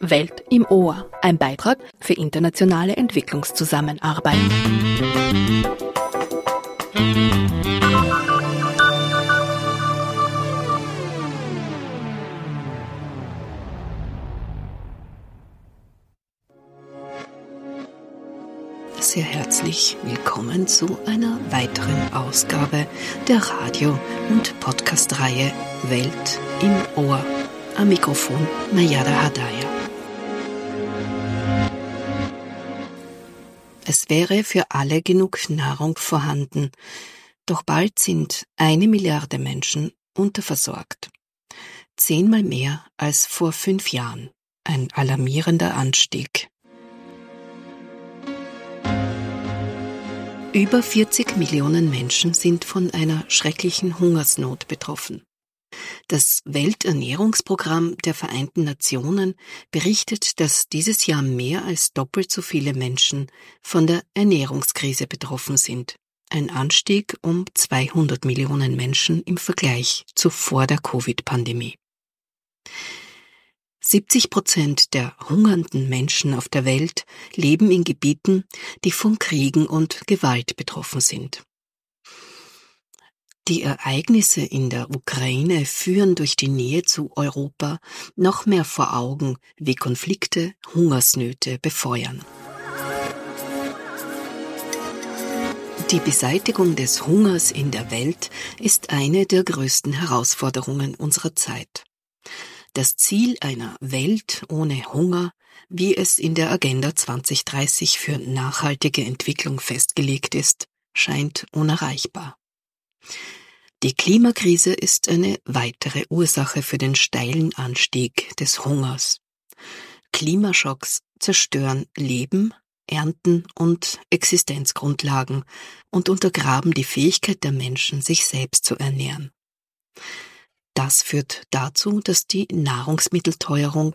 Welt im Ohr, ein Beitrag für internationale Entwicklungszusammenarbeit. Sehr herzlich willkommen zu einer weiteren Ausgabe der Radio- und Podcast-Reihe Welt im Ohr. Am Mikrofon Mayada Hadaya. Es wäre für alle genug Nahrung vorhanden, doch bald sind eine Milliarde Menschen unterversorgt. Zehnmal mehr als vor fünf Jahren. Ein alarmierender Anstieg. Über 40 Millionen Menschen sind von einer schrecklichen Hungersnot betroffen. Das Welternährungsprogramm der Vereinten Nationen berichtet, dass dieses Jahr mehr als doppelt so viele Menschen von der Ernährungskrise betroffen sind. Ein Anstieg um 200 Millionen Menschen im Vergleich zu vor der Covid-Pandemie. 70 Prozent der hungernden Menschen auf der Welt leben in Gebieten, die von Kriegen und Gewalt betroffen sind. Die Ereignisse in der Ukraine führen durch die Nähe zu Europa noch mehr vor Augen, wie Konflikte Hungersnöte befeuern. Die Beseitigung des Hungers in der Welt ist eine der größten Herausforderungen unserer Zeit. Das Ziel einer Welt ohne Hunger, wie es in der Agenda 2030 für nachhaltige Entwicklung festgelegt ist, scheint unerreichbar. Die Klimakrise ist eine weitere Ursache für den steilen Anstieg des Hungers. Klimaschocks zerstören Leben, Ernten und Existenzgrundlagen und untergraben die Fähigkeit der Menschen, sich selbst zu ernähren. Das führt dazu, dass die Nahrungsmittelteuerung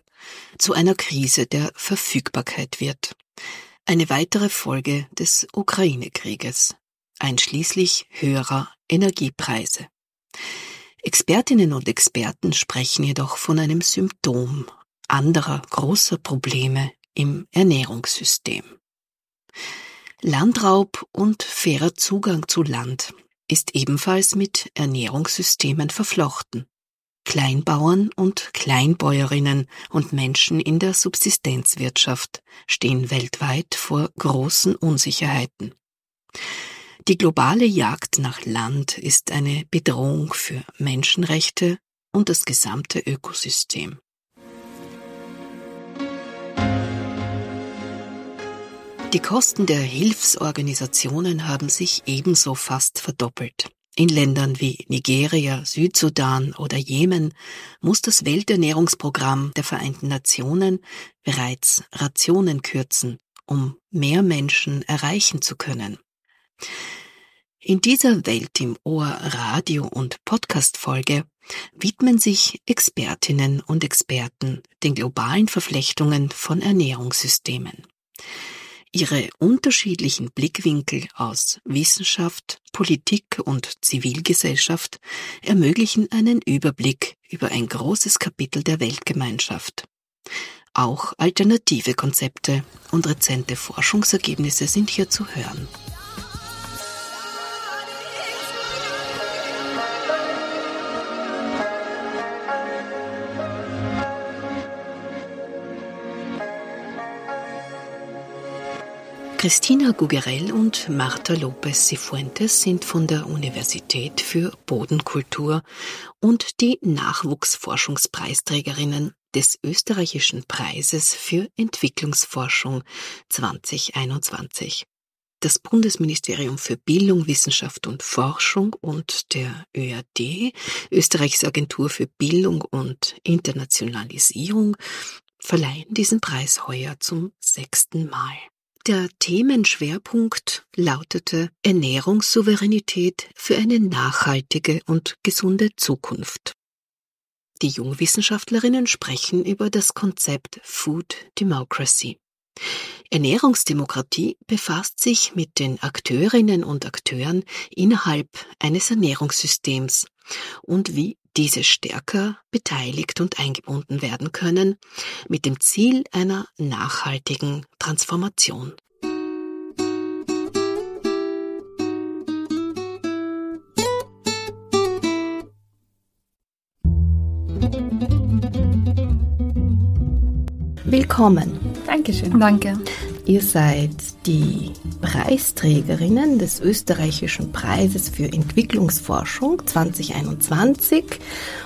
zu einer Krise der Verfügbarkeit wird. Eine weitere Folge des Ukraine-Krieges, einschließlich höherer Energiepreise. Expertinnen und Experten sprechen jedoch von einem Symptom anderer großer Probleme im Ernährungssystem. Landraub und fairer Zugang zu Land ist ebenfalls mit Ernährungssystemen verflochten. Kleinbauern und Kleinbäuerinnen und Menschen in der Subsistenzwirtschaft stehen weltweit vor großen Unsicherheiten. Die globale Jagd nach Land ist eine Bedrohung für Menschenrechte und das gesamte Ökosystem. Die Kosten der Hilfsorganisationen haben sich ebenso fast verdoppelt. In Ländern wie Nigeria, Südsudan oder Jemen muss das Welternährungsprogramm der Vereinten Nationen bereits Rationen kürzen, um mehr Menschen erreichen zu können. In dieser Welt im Ohr Radio und Podcast Folge widmen sich Expertinnen und Experten den globalen Verflechtungen von Ernährungssystemen. Ihre unterschiedlichen Blickwinkel aus Wissenschaft, Politik und Zivilgesellschaft ermöglichen einen Überblick über ein großes Kapitel der Weltgemeinschaft. Auch alternative Konzepte und rezente Forschungsergebnisse sind hier zu hören. Christina Gugerell und Marta Lopez Cifuentes sind von der Universität für Bodenkultur und die Nachwuchsforschungspreisträgerinnen des österreichischen Preises für Entwicklungsforschung 2021. Das Bundesministerium für Bildung, Wissenschaft und Forschung und der ÖAD, Österreichs Agentur für Bildung und Internationalisierung, verleihen diesen Preis heuer zum sechsten Mal. Der Themenschwerpunkt lautete Ernährungssouveränität für eine nachhaltige und gesunde Zukunft. Die Jungwissenschaftlerinnen sprechen über das Konzept Food Democracy. Ernährungsdemokratie befasst sich mit den Akteurinnen und Akteuren innerhalb eines Ernährungssystems und wie diese stärker beteiligt und eingebunden werden können, mit dem Ziel einer nachhaltigen Transformation. Willkommen. Dankeschön. Danke. Ihr seid die Preisträgerinnen des österreichischen Preises für Entwicklungsforschung 2021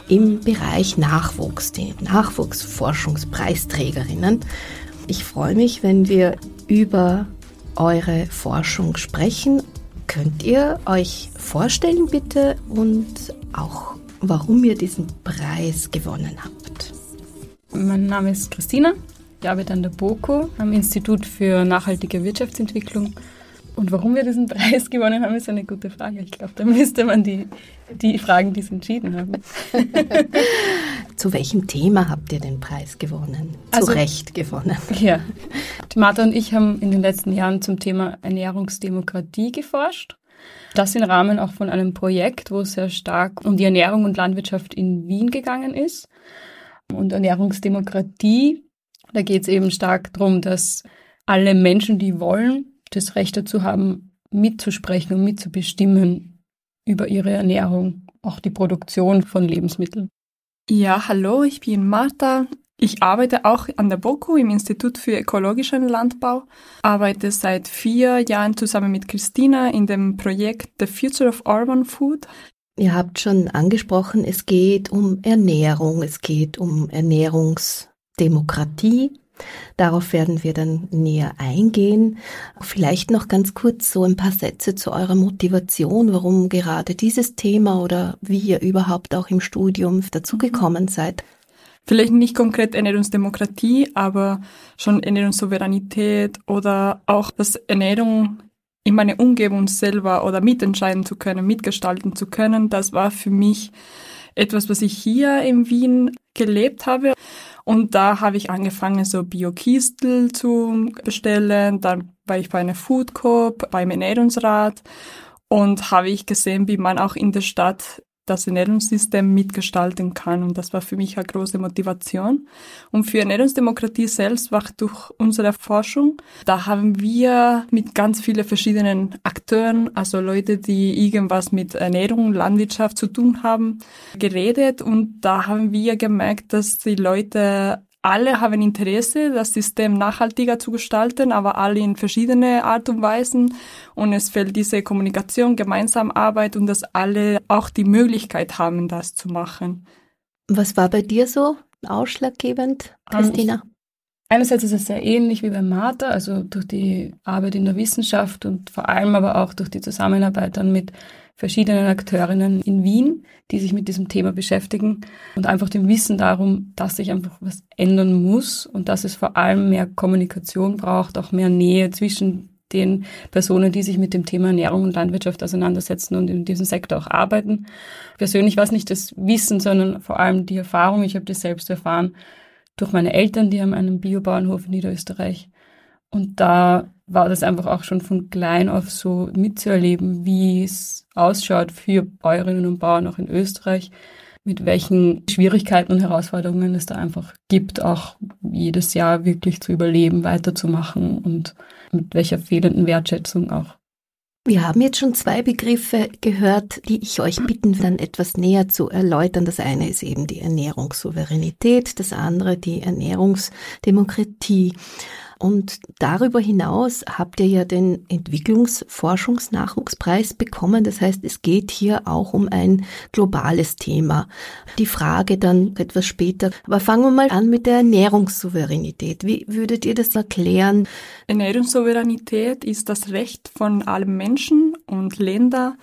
im Bereich Nachwuchs, die Nachwuchsforschungspreisträgerinnen. Ich freue mich, wenn wir über eure Forschung sprechen. Könnt ihr euch vorstellen bitte und auch warum ihr diesen Preis gewonnen habt? Mein Name ist Christina. Ich arbeite an der BOKO, am Institut für nachhaltige Wirtschaftsentwicklung. Und warum wir diesen Preis gewonnen haben, ist eine gute Frage. Ich glaube, da müsste man die, die fragen, die es entschieden haben. Zu welchem Thema habt ihr den Preis gewonnen? Zu also, Recht gewonnen. Ja. Martha und ich haben in den letzten Jahren zum Thema Ernährungsdemokratie geforscht. Das im Rahmen auch von einem Projekt, wo es sehr stark um die Ernährung und Landwirtschaft in Wien gegangen ist. Und Ernährungsdemokratie da geht es eben stark darum, dass alle Menschen, die wollen, das Recht dazu haben, mitzusprechen und mitzubestimmen über ihre Ernährung, auch die Produktion von Lebensmitteln. Ja, hallo, ich bin Martha. Ich arbeite auch an der BOKU im Institut für ökologischen Landbau, arbeite seit vier Jahren zusammen mit Christina in dem Projekt The Future of Urban Food. Ihr habt schon angesprochen, es geht um Ernährung, es geht um Ernährungs Demokratie. Darauf werden wir dann näher eingehen. Vielleicht noch ganz kurz so ein paar Sätze zu eurer Motivation, warum gerade dieses Thema oder wie ihr überhaupt auch im Studium dazugekommen seid. Vielleicht nicht konkret Ernährungsdemokratie, aber schon Ernährungssouveränität oder auch, dass Ernährung in meiner Umgebung selber oder mitentscheiden zu können, mitgestalten zu können, das war für mich etwas, was ich hier in Wien gelebt habe. Und da habe ich angefangen, so Bio-Kistel zu bestellen. Dann war ich bei einer Food Coop, beim Ernährungsrat und habe ich gesehen, wie man auch in der Stadt das Ernährungssystem mitgestalten kann. Und das war für mich eine große Motivation. Und für Ernährungsdemokratie selbst war durch unsere Forschung, da haben wir mit ganz vielen verschiedenen Akteuren, also Leute, die irgendwas mit Ernährung, Landwirtschaft zu tun haben, geredet. Und da haben wir gemerkt, dass die Leute alle haben Interesse, das System nachhaltiger zu gestalten, aber alle in verschiedene Art und Weisen. Und es fällt diese Kommunikation, gemeinsam Arbeit und dass alle auch die Möglichkeit haben, das zu machen. Was war bei dir so ausschlaggebend, Christina? Einerseits ist es sehr ähnlich wie bei Martha, also durch die Arbeit in der Wissenschaft und vor allem aber auch durch die Zusammenarbeit dann mit verschiedenen Akteurinnen in Wien, die sich mit diesem Thema beschäftigen und einfach dem Wissen darum, dass sich einfach was ändern muss und dass es vor allem mehr Kommunikation braucht, auch mehr Nähe zwischen den Personen, die sich mit dem Thema Ernährung und Landwirtschaft auseinandersetzen und in diesem Sektor auch arbeiten. Persönlich war es nicht das Wissen, sondern vor allem die Erfahrung. Ich habe das selbst erfahren durch meine Eltern, die haben einen Biobauernhof in Niederösterreich. Und da war das einfach auch schon von klein auf so mitzuerleben, wie es ausschaut für Bäuerinnen und Bauern auch in Österreich, mit welchen Schwierigkeiten und Herausforderungen es da einfach gibt, auch jedes Jahr wirklich zu überleben, weiterzumachen und mit welcher fehlenden Wertschätzung auch. Wir haben jetzt schon zwei Begriffe gehört, die ich euch bitten dann etwas näher zu erläutern. Das eine ist eben die Ernährungssouveränität, das andere die Ernährungsdemokratie. Und darüber hinaus habt ihr ja den Entwicklungsforschungsnachwuchspreis bekommen. Das heißt, es geht hier auch um ein globales Thema. Die Frage dann etwas später. Aber fangen wir mal an mit der Ernährungssouveränität. Wie würdet ihr das erklären? Ernährungssouveränität ist das Recht von allen Menschen und Ländern,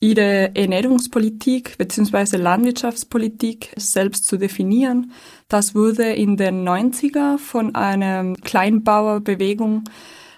ihre Ernährungspolitik bzw. Landwirtschaftspolitik selbst zu definieren. Das wurde in den 90er von einer Kleinbauerbewegung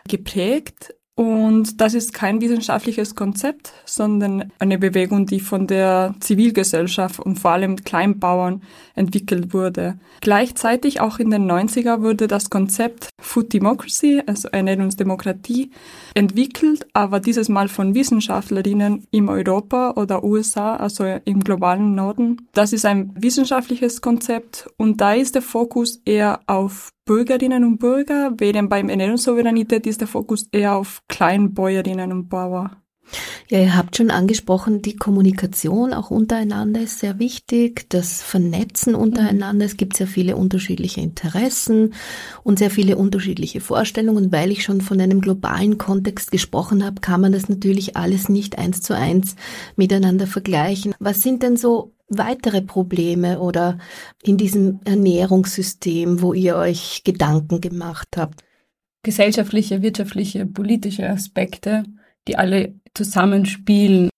geprägt Und das ist kein wissenschaftliches Konzept, sondern eine Bewegung, die von der Zivilgesellschaft und vor allem Kleinbauern entwickelt wurde. Gleichzeitig auch in den 90er wurde das Konzept Food Democracy, also Ernährungsdemokratie, entwickelt, aber dieses Mal von Wissenschaftlerinnen im Europa oder USA, also im globalen Norden. Das ist ein wissenschaftliches Konzept und da ist der Fokus eher auf Bürgerinnen und Bürger, während beim Ernährungssouveränität ist der Fokus eher auf Kleinbäuerinnen und Bauern. Ja, ihr habt schon angesprochen, die Kommunikation auch untereinander ist sehr wichtig, das Vernetzen untereinander. Es gibt sehr viele unterschiedliche Interessen und sehr viele unterschiedliche Vorstellungen. Und weil ich schon von einem globalen Kontext gesprochen habe, kann man das natürlich alles nicht eins zu eins miteinander vergleichen. Was sind denn so weitere Probleme oder in diesem Ernährungssystem, wo ihr euch Gedanken gemacht habt? Gesellschaftliche, wirtschaftliche, politische Aspekte, die alle zusammenspielen.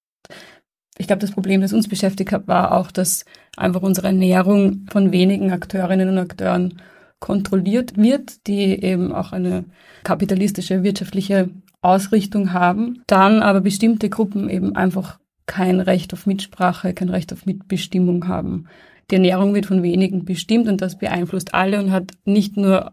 Ich glaube, das Problem, das uns beschäftigt hat, war auch, dass einfach unsere Ernährung von wenigen Akteurinnen und Akteuren kontrolliert wird, die eben auch eine kapitalistische wirtschaftliche Ausrichtung haben, dann aber bestimmte Gruppen eben einfach kein Recht auf Mitsprache, kein Recht auf Mitbestimmung haben. Die Ernährung wird von wenigen bestimmt und das beeinflusst alle und hat nicht nur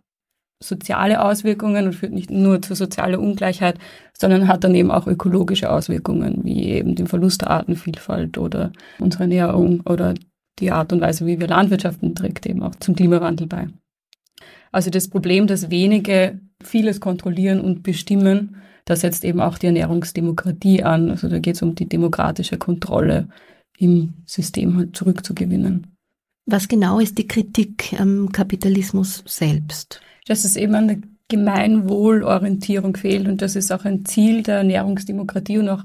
soziale Auswirkungen und führt nicht nur zu sozialer Ungleichheit, sondern hat dann eben auch ökologische Auswirkungen, wie eben den Verlust der Artenvielfalt oder unsere Ernährung oder die Art und Weise, wie wir Landwirtschaften trägt eben auch zum Klimawandel bei. Also das Problem, dass wenige vieles kontrollieren und bestimmen, da setzt eben auch die Ernährungsdemokratie an. Also da geht es um die demokratische Kontrolle im System halt zurückzugewinnen. Was genau ist die Kritik am Kapitalismus selbst? Dass es eben an der Gemeinwohlorientierung fehlt und das ist auch ein Ziel der Ernährungsdemokratie und auch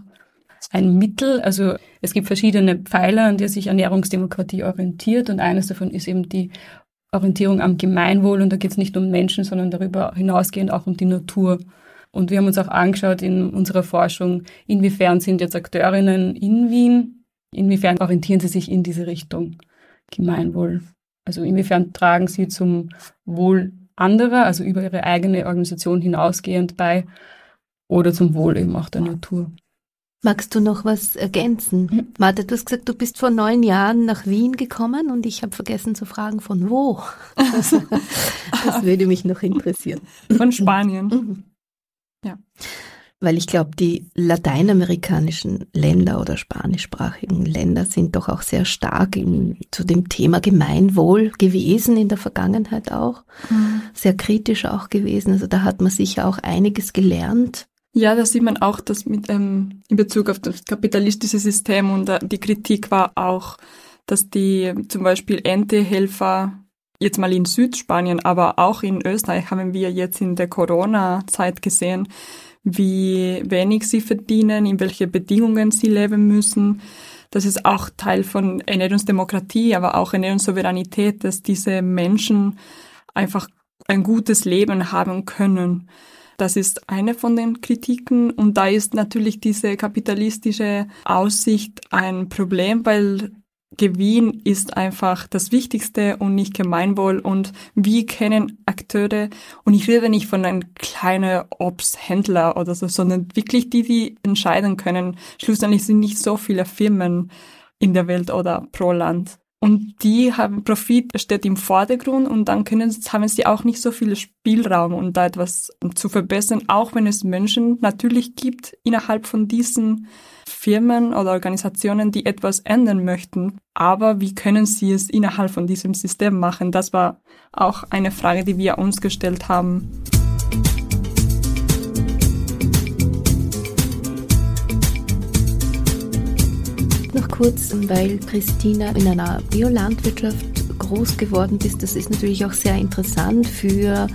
ein Mittel. Also es gibt verschiedene Pfeiler, an der sich Ernährungsdemokratie orientiert und eines davon ist eben die Orientierung am Gemeinwohl und da geht es nicht um Menschen, sondern darüber hinausgehend auch um die Natur. Und wir haben uns auch angeschaut in unserer Forschung, inwiefern sind jetzt Akteurinnen in Wien, inwiefern orientieren sie sich in diese Richtung Gemeinwohl. Also inwiefern tragen sie zum Wohl anderer, also über ihre eigene Organisation hinausgehend bei oder zum Wohl eben auch der Natur. Magst du noch was ergänzen? Mhm. Martha, du hast gesagt, du bist vor neun Jahren nach Wien gekommen und ich habe vergessen zu fragen, von wo? Das, das würde mich noch interessieren. Von Spanien. Mhm. Ja. Weil ich glaube, die lateinamerikanischen Länder oder spanischsprachigen Länder sind doch auch sehr stark in, zu dem Thema Gemeinwohl gewesen in der Vergangenheit auch. Mhm. Sehr kritisch auch gewesen. Also da hat man sicher auch einiges gelernt. Ja, da sieht man auch, dass mit ähm, in Bezug auf das kapitalistische System und äh, die Kritik war auch, dass die zum Beispiel Erntehelfer jetzt mal in Südspanien, aber auch in Österreich haben wir jetzt in der Corona-Zeit gesehen, wie wenig sie verdienen, in welche Bedingungen sie leben müssen. Das ist auch Teil von Ernährungsdemokratie, aber auch Ernährungssouveränität, dass diese Menschen einfach ein gutes Leben haben können. Das ist eine von den Kritiken und da ist natürlich diese kapitalistische Aussicht ein Problem, weil Gewinn ist einfach das Wichtigste und nicht Gemeinwohl. Und wir kennen Akteure, und ich rede nicht von einem kleinen Obsthändler oder so, sondern wirklich die, die entscheiden können. Schlussendlich sind nicht so viele Firmen in der Welt oder pro Land. Und die haben Profit steht im Vordergrund und dann können, haben sie auch nicht so viel Spielraum, um da etwas zu verbessern, auch wenn es Menschen natürlich gibt innerhalb von diesen Firmen oder Organisationen, die etwas ändern möchten. Aber wie können sie es innerhalb von diesem System machen? Das war auch eine Frage, die wir uns gestellt haben. Noch kurz, weil Christina in einer Biolandwirtschaft groß geworden bist, das ist natürlich auch sehr interessant für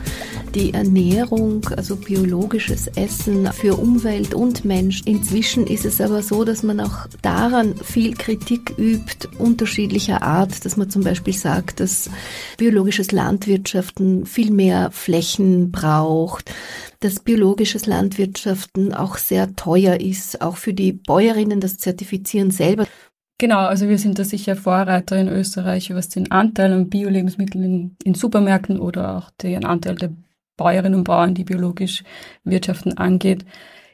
die Ernährung, also biologisches Essen für Umwelt und Mensch. Inzwischen ist es aber so, dass man auch daran viel Kritik übt, unterschiedlicher Art, dass man zum Beispiel sagt, dass biologisches Landwirtschaften viel mehr Flächen braucht, dass biologisches Landwirtschaften auch sehr teuer ist, auch für die Bäuerinnen das Zertifizieren selber. Genau, also wir sind da sicher Vorreiter in Österreich, was den Anteil an Bio-Lebensmitteln in, in, Supermärkten oder auch den Anteil der Bäuerinnen und Bauern, die biologisch wirtschaften, angeht.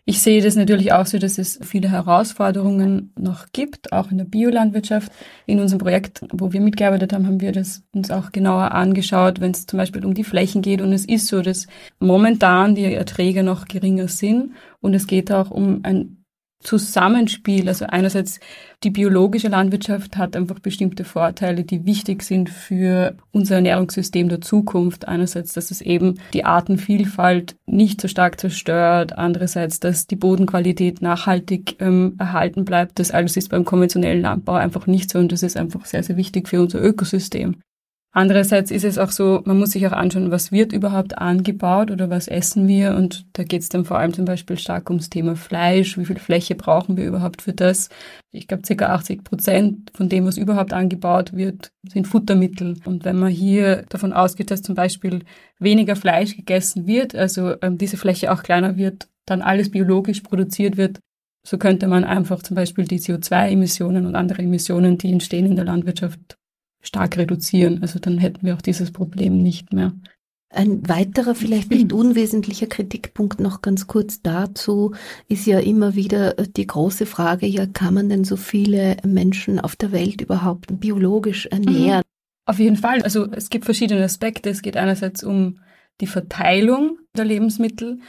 Ich sehe das natürlich auch so, dass es viele Herausforderungen noch gibt, auch in der Biolandwirtschaft. In unserem Projekt, wo wir mitgearbeitet haben, haben wir das uns auch genauer angeschaut, wenn es zum Beispiel um die Flächen geht. Und es ist so, dass momentan die Erträge noch geringer sind. Und es geht auch um ein Zusammenspiel. Also einerseits die biologische Landwirtschaft hat einfach bestimmte Vorteile, die wichtig sind für unser Ernährungssystem der Zukunft. Einerseits, dass es eben die Artenvielfalt nicht so stark zerstört. Andererseits, dass die Bodenqualität nachhaltig ähm, erhalten bleibt. Das alles ist beim konventionellen Landbau einfach nicht so und das ist einfach sehr, sehr wichtig für unser Ökosystem. Andererseits ist es auch so, man muss sich auch anschauen, was wird überhaupt angebaut oder was essen wir. Und da geht es dann vor allem zum Beispiel stark ums Thema Fleisch. Wie viel Fläche brauchen wir überhaupt für das? Ich glaube, ca. 80 Prozent von dem, was überhaupt angebaut wird, sind Futtermittel. Und wenn man hier davon ausgeht, dass zum Beispiel weniger Fleisch gegessen wird, also ähm, diese Fläche auch kleiner wird, dann alles biologisch produziert wird, so könnte man einfach zum Beispiel die CO2-Emissionen und andere Emissionen, die entstehen in der Landwirtschaft, stark reduzieren. Also dann hätten wir auch dieses Problem nicht mehr. Ein weiterer, vielleicht nicht unwesentlicher Kritikpunkt noch ganz kurz dazu ist ja immer wieder die große Frage, ja, kann man denn so viele Menschen auf der Welt überhaupt biologisch ernähren? Mhm. Auf jeden Fall. Also es gibt verschiedene Aspekte. Es geht einerseits um die Verteilung der Lebensmittel.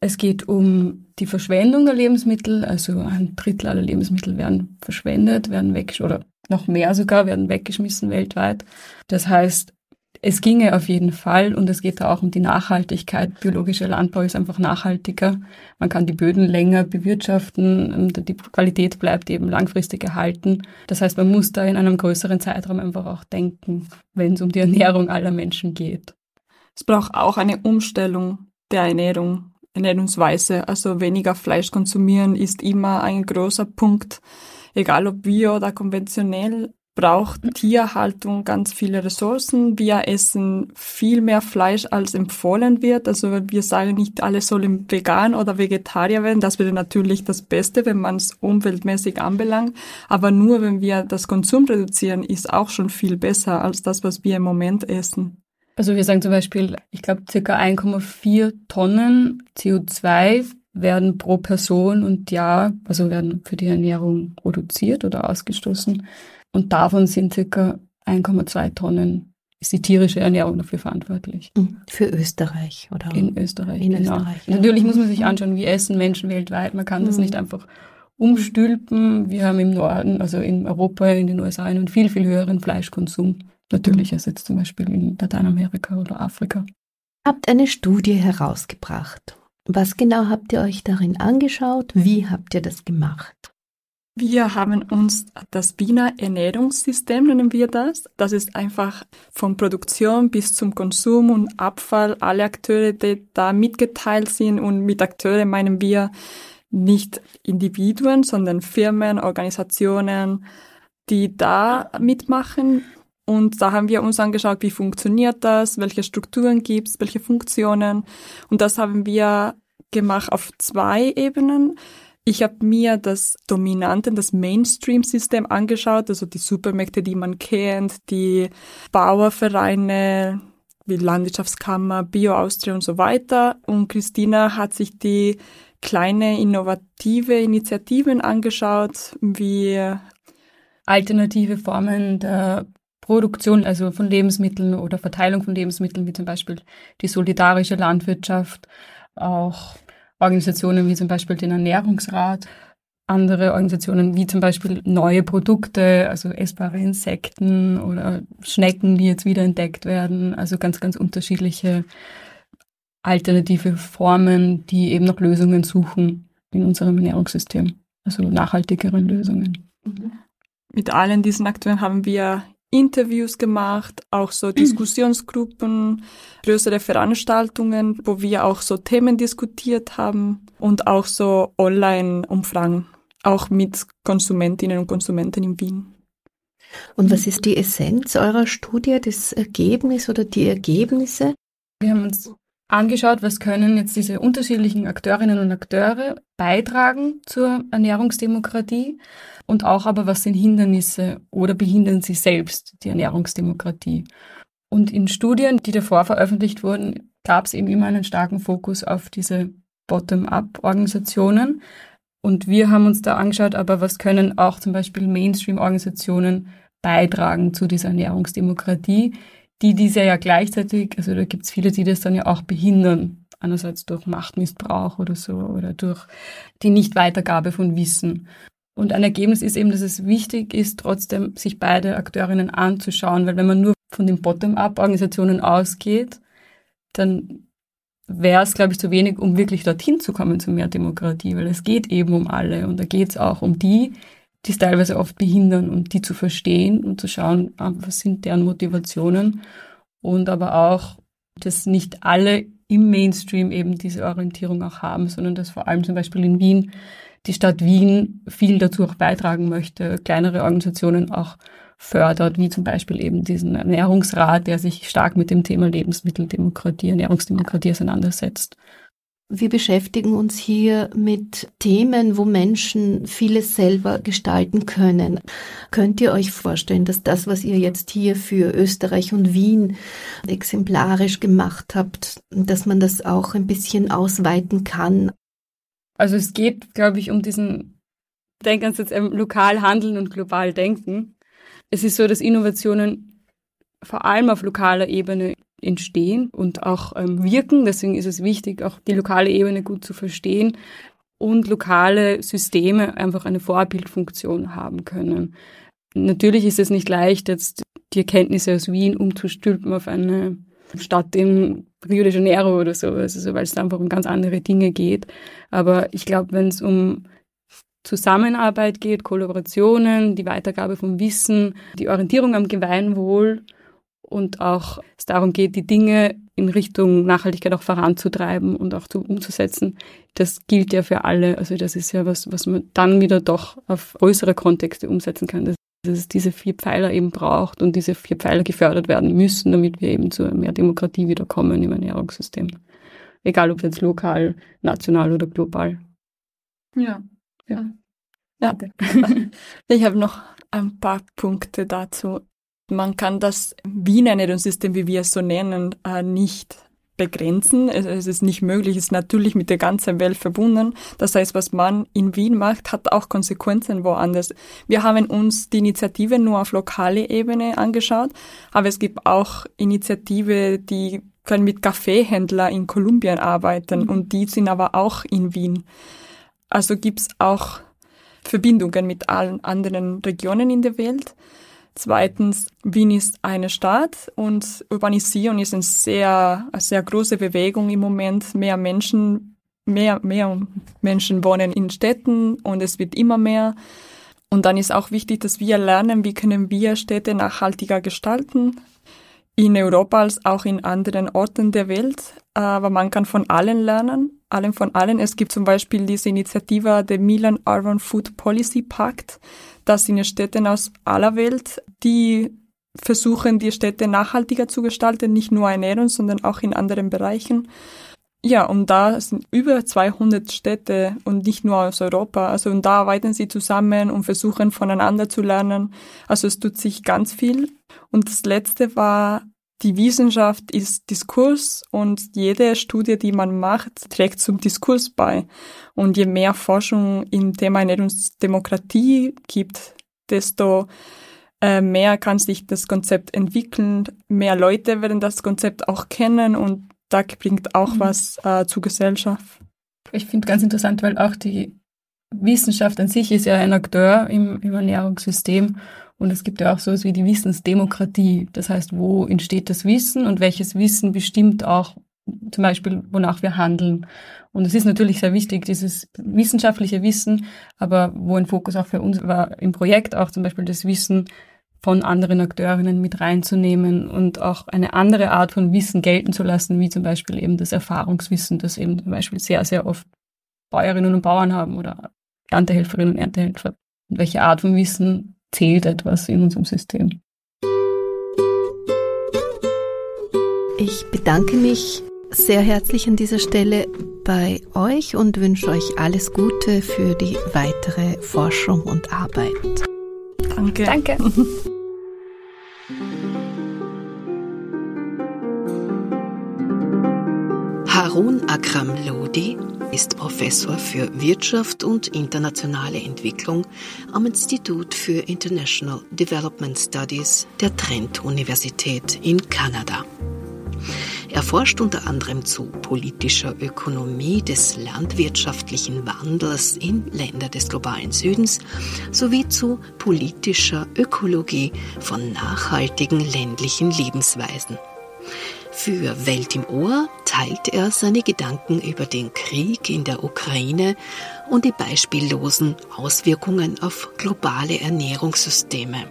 Es geht um die Verschwendung der Lebensmittel. Also ein Drittel aller Lebensmittel werden verschwendet, werden weg oder noch mehr sogar werden weggeschmissen weltweit. Das heißt, es ginge auf jeden Fall und es geht auch um die Nachhaltigkeit. Biologischer Landbau ist einfach nachhaltiger. Man kann die Böden länger bewirtschaften und die Qualität bleibt eben langfristig erhalten. Das heißt, man muss da in einem größeren Zeitraum einfach auch denken, wenn es um die Ernährung aller Menschen geht. Es braucht auch eine Umstellung der Ernährung, Ernährungsweise. Also weniger Fleisch konsumieren ist immer ein großer Punkt egal ob bio oder konventionell, braucht Tierhaltung ganz viele Ressourcen. Wir essen viel mehr Fleisch, als empfohlen wird. Also wir sagen nicht, alle sollen vegan oder Vegetarier werden. Das wäre natürlich das Beste, wenn man es umweltmäßig anbelangt. Aber nur wenn wir das Konsum reduzieren, ist auch schon viel besser als das, was wir im Moment essen. Also wir sagen zum Beispiel, ich glaube, circa 1,4 Tonnen CO2 werden pro Person und Jahr, also werden für die Ernährung produziert oder ausgestoßen. Und davon sind circa 1,2 Tonnen ist die tierische Ernährung dafür verantwortlich. Hm, für Österreich oder? In Österreich. In genau. Österreich. Ja. Natürlich muss man sich anschauen, wie essen Menschen weltweit. Man kann das mhm. nicht einfach umstülpen. Wir haben im Norden, also in Europa, in den USA einen viel, viel höheren Fleischkonsum. Natürlich als jetzt zum Beispiel in Lateinamerika oder Afrika. Habt eine Studie herausgebracht was genau habt ihr euch darin angeschaut? Wie habt ihr das gemacht? Wir haben uns das Wiener Ernährungssystem, nennen wir das. Das ist einfach von Produktion bis zum Konsum und Abfall alle Akteure, die da mitgeteilt sind. Und mit Akteure meinen wir nicht Individuen, sondern Firmen, Organisationen, die da mitmachen. Und da haben wir uns angeschaut, wie funktioniert das, welche Strukturen gibt es, welche Funktionen. Und das haben wir gemacht auf zwei Ebenen. Ich habe mir das Dominanten, das Mainstream-System angeschaut, also die Supermärkte, die man kennt, die Bauervereine, wie Landwirtschaftskammer, Bio-Austria und so weiter. Und Christina hat sich die kleine innovative Initiativen angeschaut, wie alternative Formen der Produktion, also von Lebensmitteln oder Verteilung von Lebensmitteln, wie zum Beispiel die solidarische Landwirtschaft, auch Organisationen wie zum Beispiel den Ernährungsrat, andere Organisationen wie zum Beispiel neue Produkte, also essbare Insekten oder Schnecken, die jetzt wieder entdeckt werden, also ganz, ganz unterschiedliche alternative Formen, die eben nach Lösungen suchen in unserem Ernährungssystem, also nachhaltigeren Lösungen. Mit allen diesen Akteuren haben wir Interviews gemacht, auch so Diskussionsgruppen, größere Veranstaltungen, wo wir auch so Themen diskutiert haben und auch so Online-Umfragen, auch mit Konsumentinnen und Konsumenten in Wien. Und was ist die Essenz eurer Studie, das Ergebnis oder die Ergebnisse? Wir haben uns angeschaut, was können jetzt diese unterschiedlichen Akteurinnen und Akteure beitragen zur Ernährungsdemokratie und auch aber, was sind Hindernisse oder behindern sie selbst die Ernährungsdemokratie. Und in Studien, die davor veröffentlicht wurden, gab es eben immer einen starken Fokus auf diese Bottom-up-Organisationen. Und wir haben uns da angeschaut, aber was können auch zum Beispiel Mainstream-Organisationen beitragen zu dieser Ernährungsdemokratie, die diese ja gleichzeitig, also da gibt es viele, die das dann ja auch behindern, einerseits durch Machtmissbrauch oder so oder durch die Nichtweitergabe von Wissen. Und ein Ergebnis ist eben, dass es wichtig ist, trotzdem sich beide Akteurinnen anzuschauen, weil wenn man nur von den Bottom-up-Organisationen ausgeht, dann wäre es, glaube ich, zu wenig, um wirklich dorthin zu kommen zu mehr Demokratie, weil es geht eben um alle und da geht es auch um die, die es teilweise oft behindern und die zu verstehen und zu schauen, ah, was sind deren Motivationen. Und aber auch, dass nicht alle im Mainstream eben diese Orientierung auch haben, sondern dass vor allem zum Beispiel in Wien die Stadt Wien viel dazu auch beitragen möchte, kleinere Organisationen auch fördert, wie zum Beispiel eben diesen Ernährungsrat, der sich stark mit dem Thema Lebensmitteldemokratie, Ernährungsdemokratie auseinandersetzt. Wir beschäftigen uns hier mit Themen, wo Menschen vieles selber gestalten können. Könnt ihr euch vorstellen, dass das, was ihr jetzt hier für Österreich und Wien exemplarisch gemacht habt, dass man das auch ein bisschen ausweiten kann? Also es geht, glaube ich, um diesen, denk ans jetzt lokal handeln und global denken es ist so, dass Innovationen vor allem auf lokaler Ebene entstehen und auch ähm, wirken. Deswegen ist es wichtig, auch die lokale Ebene gut zu verstehen und lokale Systeme einfach eine Vorbildfunktion haben können. Natürlich ist es nicht leicht, jetzt die Erkenntnisse aus Wien umzustülpen auf eine Stadt in Rio de Janeiro oder so, also, weil es einfach um ganz andere Dinge geht. Aber ich glaube, wenn es um Zusammenarbeit geht, Kollaborationen, die Weitergabe von Wissen, die Orientierung am Gemeinwohl und auch es darum geht, die Dinge in Richtung Nachhaltigkeit auch voranzutreiben und auch zu, umzusetzen. Das gilt ja für alle. Also das ist ja was, was man dann wieder doch auf größere Kontexte umsetzen kann. Dass, dass es diese vier Pfeiler eben braucht und diese vier Pfeiler gefördert werden müssen, damit wir eben zu mehr Demokratie wiederkommen im Ernährungssystem. Egal ob jetzt lokal, national oder global. Ja, ja. ja. Ich habe noch ein paar Punkte dazu. Man kann das Wiener Ernährungssystem, wie wir es so nennen, äh, nicht begrenzen. Es ist nicht möglich, es ist natürlich mit der ganzen Welt verbunden. Das heißt, was man in Wien macht, hat auch Konsequenzen woanders. Wir haben uns die Initiative nur auf lokale Ebene angeschaut, aber es gibt auch Initiative, die können mit Kaffeehändlern in Kolumbien arbeiten mhm. und die sind aber auch in Wien. Also gibt es auch Verbindungen mit allen anderen Regionen in der Welt. Zweitens, Wien ist eine Stadt und Urbanisierung ist eine sehr, eine sehr große Bewegung im Moment. Mehr Menschen, mehr, mehr Menschen wohnen in Städten und es wird immer mehr. Und dann ist auch wichtig, dass wir lernen, wie können wir Städte nachhaltiger gestalten. In Europa als auch in anderen Orten der Welt. Aber man kann von allen lernen allem von allen. Es gibt zum Beispiel diese Initiative der Milan Urban Food Policy Pact. Das sind Städte aus aller Welt, die versuchen, die Städte nachhaltiger zu gestalten, nicht nur Ernährung, sondern auch in anderen Bereichen. Ja, und da sind über 200 Städte und nicht nur aus Europa. Also und da arbeiten sie zusammen und versuchen voneinander zu lernen. Also es tut sich ganz viel. Und das letzte war die Wissenschaft ist Diskurs und jede Studie, die man macht, trägt zum Diskurs bei. Und je mehr Forschung im Thema Ernährungsdemokratie gibt, desto äh, mehr kann sich das Konzept entwickeln, mehr Leute werden das Konzept auch kennen und da bringt auch mhm. was äh, zur Gesellschaft. Ich finde ganz interessant, weil auch die Wissenschaft an sich ist ja ein Akteur im, im Ernährungssystem und es gibt ja auch sowas wie die Wissensdemokratie. Das heißt, wo entsteht das Wissen und welches Wissen bestimmt auch zum Beispiel, wonach wir handeln. Und es ist natürlich sehr wichtig, dieses wissenschaftliche Wissen, aber wo ein Fokus auch für uns war im Projekt auch zum Beispiel das Wissen von anderen Akteurinnen mit reinzunehmen und auch eine andere Art von Wissen gelten zu lassen, wie zum Beispiel eben das Erfahrungswissen, das eben zum Beispiel sehr, sehr oft Bäuerinnen und Bauern haben oder Erntehelferinnen und Erntehelfer. Und welche Art von Wissen zählt etwas in unserem System. Ich bedanke mich sehr herzlich an dieser Stelle bei euch und wünsche euch alles Gute für die weitere Forschung und Arbeit. Danke. Danke. Harun Akram Lodi ist Professor für Wirtschaft und internationale Entwicklung am Institut für International Development Studies der Trent-Universität in Kanada. Er forscht unter anderem zu politischer Ökonomie des landwirtschaftlichen Wandels in Länder des globalen Südens sowie zu politischer Ökologie von nachhaltigen ländlichen Lebensweisen. Für Welt im Ohr teilt er seine Gedanken über den Krieg in der Ukraine und die beispiellosen Auswirkungen auf globale Ernährungssysteme.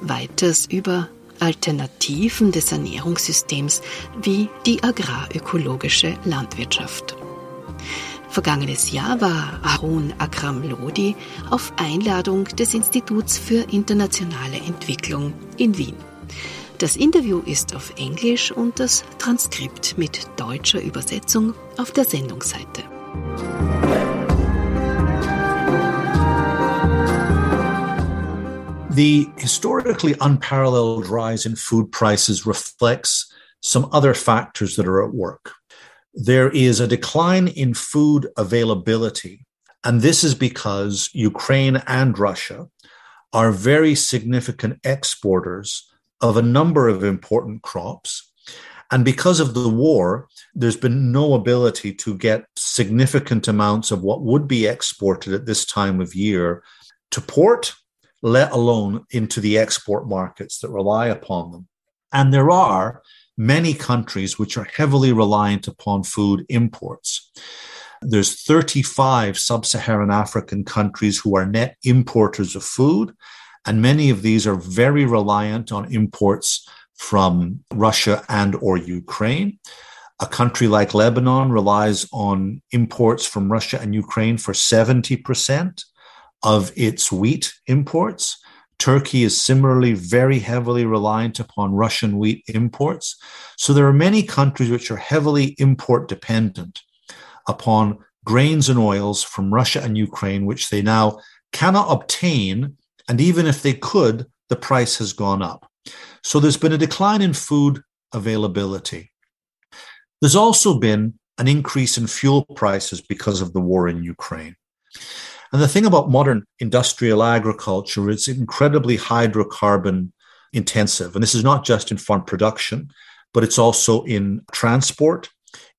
Weiters über Alternativen des Ernährungssystems wie die agrarökologische Landwirtschaft. Vergangenes Jahr war Arun Akram Lodi auf Einladung des Instituts für internationale Entwicklung in Wien. Das Interview ist auf Englisch und das Transkript mit deutscher Übersetzung auf der Sendungsseite. The historically unparalleled rise in food prices reflects some other factors that are at work. There is a decline in food availability, and this is because Ukraine and Russia are very significant exporters of a number of important crops. And because of the war, there's been no ability to get significant amounts of what would be exported at this time of year to port let alone into the export markets that rely upon them. And there are many countries which are heavily reliant upon food imports. There's 35 sub-Saharan African countries who are net importers of food, and many of these are very reliant on imports from Russia and or Ukraine. A country like Lebanon relies on imports from Russia and Ukraine for 70% of its wheat imports. Turkey is similarly very heavily reliant upon Russian wheat imports. So there are many countries which are heavily import dependent upon grains and oils from Russia and Ukraine, which they now cannot obtain. And even if they could, the price has gone up. So there's been a decline in food availability. There's also been an increase in fuel prices because of the war in Ukraine. And the thing about modern industrial agriculture is incredibly hydrocarbon intensive. And this is not just in farm production, but it's also in transport,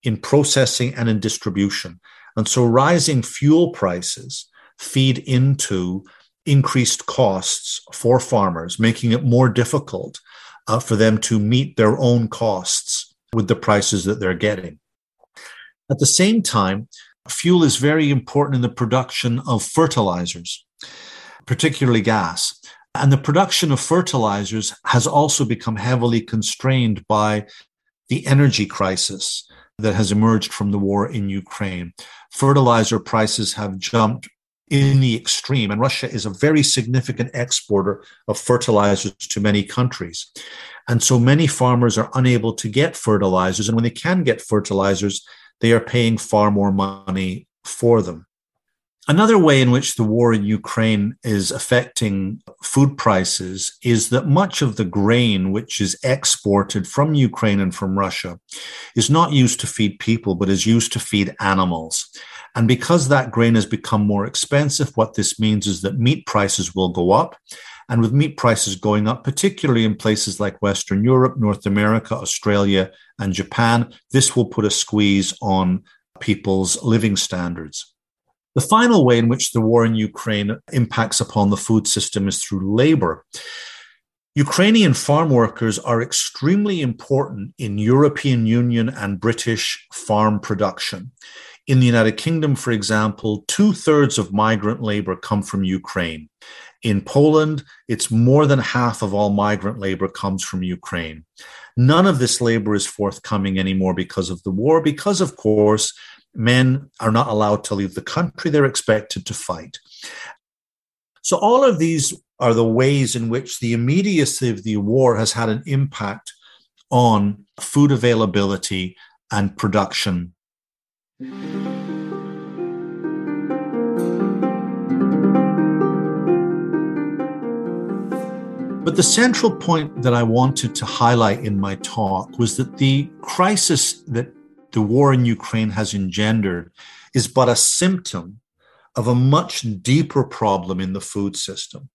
in processing, and in distribution. And so rising fuel prices feed into increased costs for farmers, making it more difficult uh, for them to meet their own costs with the prices that they're getting. At the same time, Fuel is very important in the production of fertilizers, particularly gas. And the production of fertilizers has also become heavily constrained by the energy crisis that has emerged from the war in Ukraine. Fertilizer prices have jumped in the extreme, and Russia is a very significant exporter of fertilizers to many countries. And so many farmers are unable to get fertilizers. And when they can get fertilizers, they are paying far more money for them. Another way in which the war in Ukraine is affecting food prices is that much of the grain which is exported from Ukraine and from Russia is not used to feed people, but is used to feed animals. And because that grain has become more expensive, what this means is that meat prices will go up. And with meat prices going up, particularly in places like Western Europe, North America, Australia, and Japan, this will put a squeeze on people's living standards. The final way in which the war in Ukraine impacts upon the food system is through labor. Ukrainian farm workers are extremely important in European Union and British farm production. In the United Kingdom, for example, two thirds of migrant labor come from Ukraine. In Poland, it's more than half of all migrant labor comes from Ukraine. None of this labor is forthcoming anymore because of the war, because, of course, men are not allowed to leave the country. They're expected to fight. So, all of these are the ways in which the immediacy of the war has had an impact on food availability and production. But the central point that I wanted to highlight in my talk was that the crisis that the war in Ukraine has engendered is but a symptom of a much deeper problem in the food system.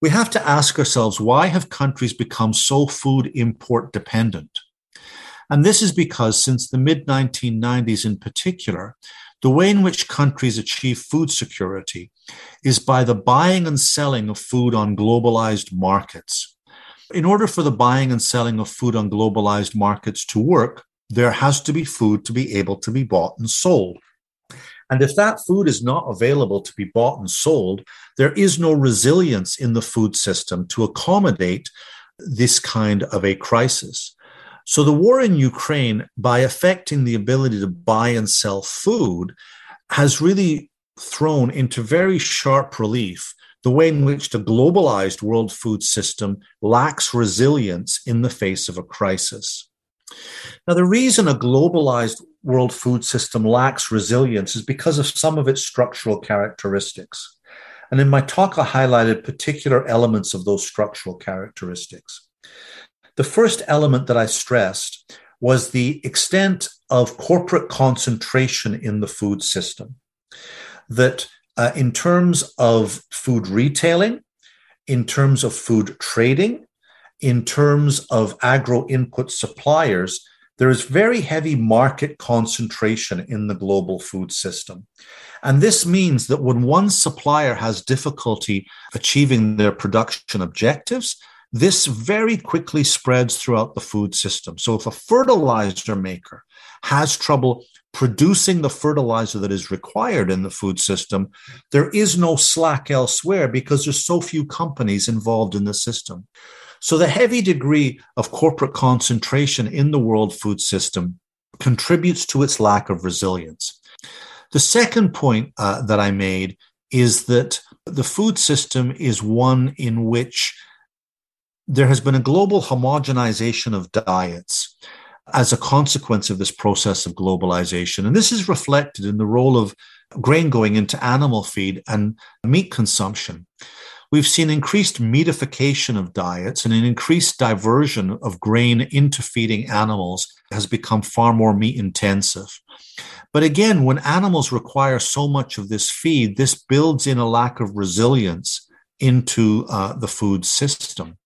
We have to ask ourselves why have countries become so food import dependent? And this is because since the mid 1990s in particular, the way in which countries achieve food security is by the buying and selling of food on globalized markets. In order for the buying and selling of food on globalized markets to work, there has to be food to be able to be bought and sold. And if that food is not available to be bought and sold, there is no resilience in the food system to accommodate this kind of a crisis. So the war in Ukraine, by affecting the ability to buy and sell food, has really thrown into very sharp relief the way in which the globalized world food system lacks resilience in the face of a crisis. Now, the reason a globalized world food system lacks resilience is because of some of its structural characteristics. And in my talk, I highlighted particular elements of those structural characteristics. The first element that I stressed was the extent of corporate concentration in the food system. That uh, in terms of food retailing, in terms of food trading, in terms of agro input suppliers, there is very heavy market concentration in the global food system. And this means that when one supplier has difficulty achieving their production objectives, this very quickly spreads throughout the food system. So if a fertilizer maker has trouble producing the fertilizer that is required in the food system, there is no slack elsewhere because there's so few companies involved in the system. So the heavy degree of corporate concentration in the world food system contributes to its lack of resilience. The second point uh, that I made is that the food system is one in which there has been a global homogenization of diets as a consequence of this process of globalization. And this is reflected in the role of grain going into animal feed and meat consumption. We've seen increased meatification of diets and an increased diversion of grain into feeding animals has become far more meat intensive. But again, when animals require so much of this feed, this builds in a lack of resilience into uh, the food system.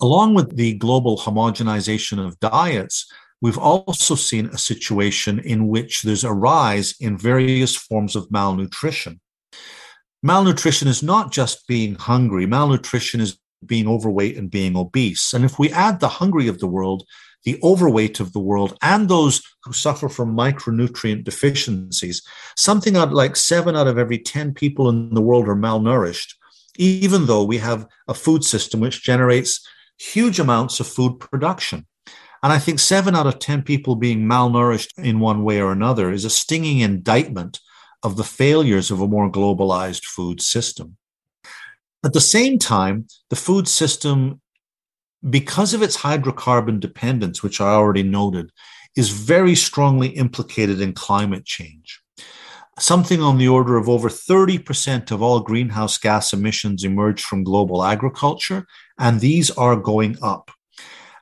Along with the global homogenization of diets, we've also seen a situation in which there's a rise in various forms of malnutrition. Malnutrition is not just being hungry, malnutrition is being overweight and being obese. And if we add the hungry of the world, the overweight of the world, and those who suffer from micronutrient deficiencies, something like seven out of every 10 people in the world are malnourished, even though we have a food system which generates huge amounts of food production. And I think seven out of 10 people being malnourished in one way or another is a stinging indictment of the failures of a more globalized food system. At the same time, the food system, because of its hydrocarbon dependence, which I already noted, is very strongly implicated in climate change. Something on the order of over 30% of all greenhouse gas emissions emerge from global agriculture, and these are going up.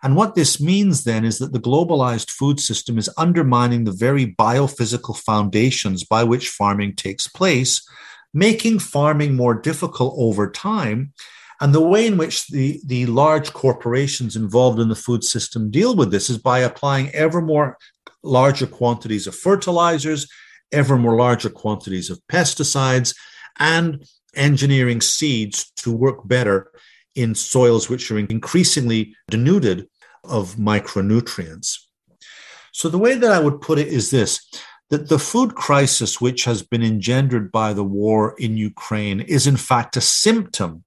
And what this means then is that the globalized food system is undermining the very biophysical foundations by which farming takes place, making farming more difficult over time. And the way in which the, the large corporations involved in the food system deal with this is by applying ever more larger quantities of fertilizers, ever more larger quantities of pesticides, and engineering seeds to work better in soils which are increasingly denuded of micronutrients. So, the way that I would put it is this that the food crisis, which has been engendered by the war in Ukraine, is in fact a symptom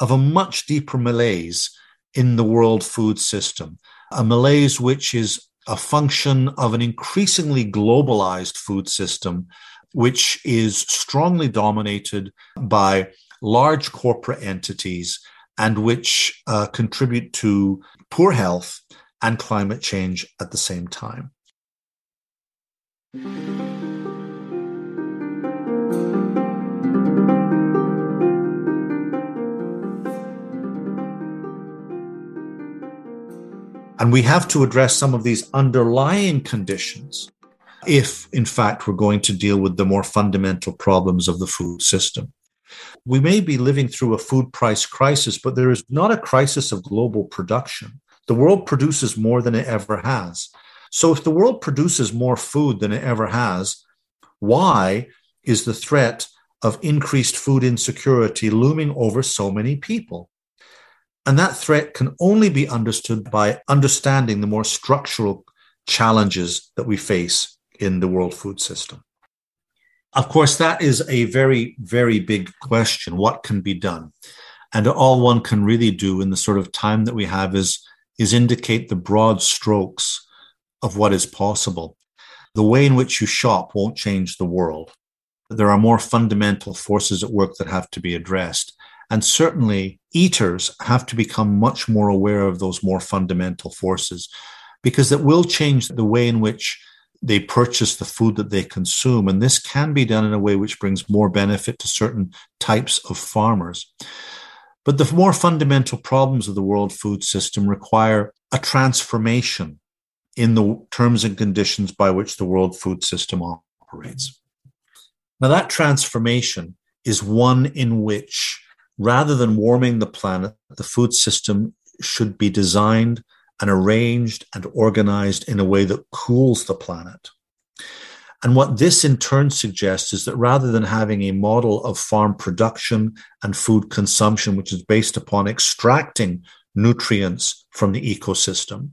of a much deeper malaise in the world food system, a malaise which is a function of an increasingly globalized food system, which is strongly dominated by large corporate entities and which uh, contribute to poor health and climate change at the same time. And we have to address some of these underlying conditions if, in fact, we're going to deal with the more fundamental problems of the food system. We may be living through a food price crisis, but there is not a crisis of global production. The world produces more than it ever has. So, if the world produces more food than it ever has, why is the threat of increased food insecurity looming over so many people? And that threat can only be understood by understanding the more structural challenges that we face in the world food system. Of course, that is a very, very big question. What can be done? And all one can really do in the sort of time that we have is, is indicate the broad strokes of what is possible. The way in which you shop won't change the world. There are more fundamental forces at work that have to be addressed. And certainly, eaters have to become much more aware of those more fundamental forces because it will change the way in which they purchase the food that they consume. And this can be done in a way which brings more benefit to certain types of farmers. But the more fundamental problems of the world food system require a transformation in the terms and conditions by which the world food system operates. Now, that transformation is one in which, rather than warming the planet, the food system should be designed and arranged and organized in a way that cools the planet. And what this in turn suggests is that rather than having a model of farm production and food consumption, which is based upon extracting nutrients from the ecosystem,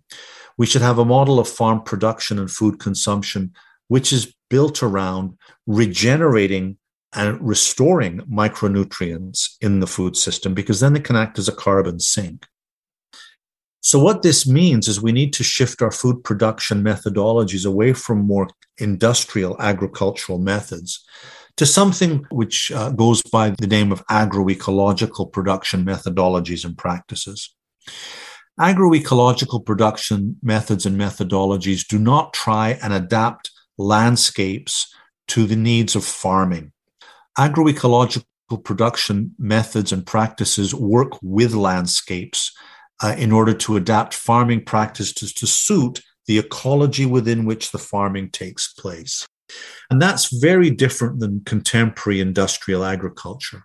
we should have a model of farm production and food consumption which is built around regenerating and restoring micronutrients in the food system because then they can act as a carbon sink. So, what this means is we need to shift our food production methodologies away from more industrial agricultural methods to something which uh, goes by the name of agroecological production methodologies and practices. Agroecological production methods and methodologies do not try and adapt landscapes to the needs of farming. Agroecological production methods and practices work with landscapes uh, in order to adapt farming practices to suit the ecology within which the farming takes place. And that's very different than contemporary industrial agriculture.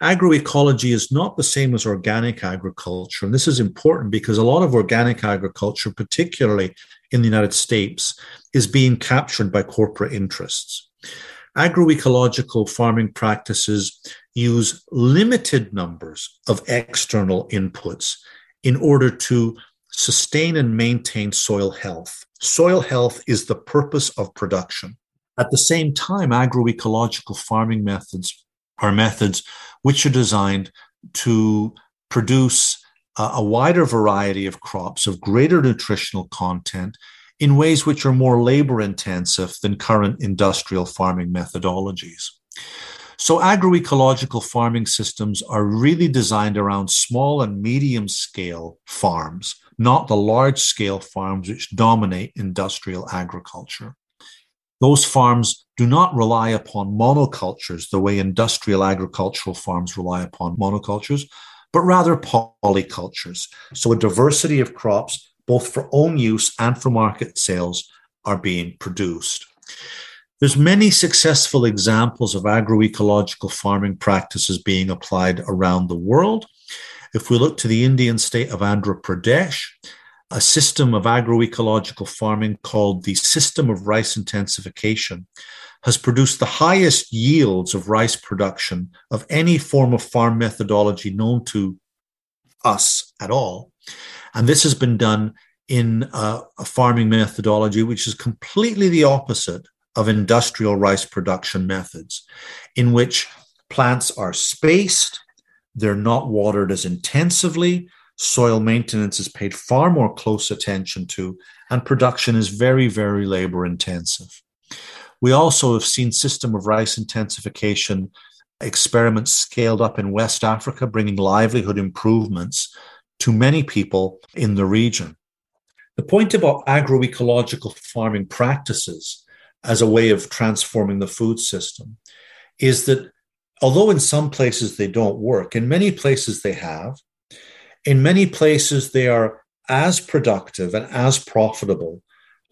Agroecology is not the same as organic agriculture. And this is important because a lot of organic agriculture, particularly in the United States, is being captured by corporate interests. Agroecological farming practices use limited numbers of external inputs in order to sustain and maintain soil health. Soil health is the purpose of production. At the same time, agroecological farming methods are methods which are designed to produce a, wider variety of crops of greater nutritional content in ways which are more labor intensive than current industrial farming methodologies. So, agroecological farming systems are really designed around small and medium scale farms, not the large scale farms which dominate industrial agriculture. Those farms do not rely upon monocultures the way industrial agricultural farms rely upon monocultures, but rather polycultures. So, a diversity of crops, both for own use and for market sales, are being produced. There's many successful examples of agroecological farming practices being applied around the world. If we look to the Indian state of Andhra Pradesh, a system of agroecological farming called the System of Rice Intensification has produced the highest yields of rice production of any form of farm methodology known to us at all. And this has been done in a, a farming methodology which is completely the opposite of industrial rice production methods, in which plants are spaced, they're not watered as intensively, soil maintenance is paid far more close attention to, and production is very, very labor intensive. We also have seen system of rice intensification experiments scaled up in West Africa, bringing livelihood improvements to many people in the region. The point about agroecological farming practices as a way of transforming the food system is that although in some places they don't work, in many places they have, in many places they are as productive and as profitable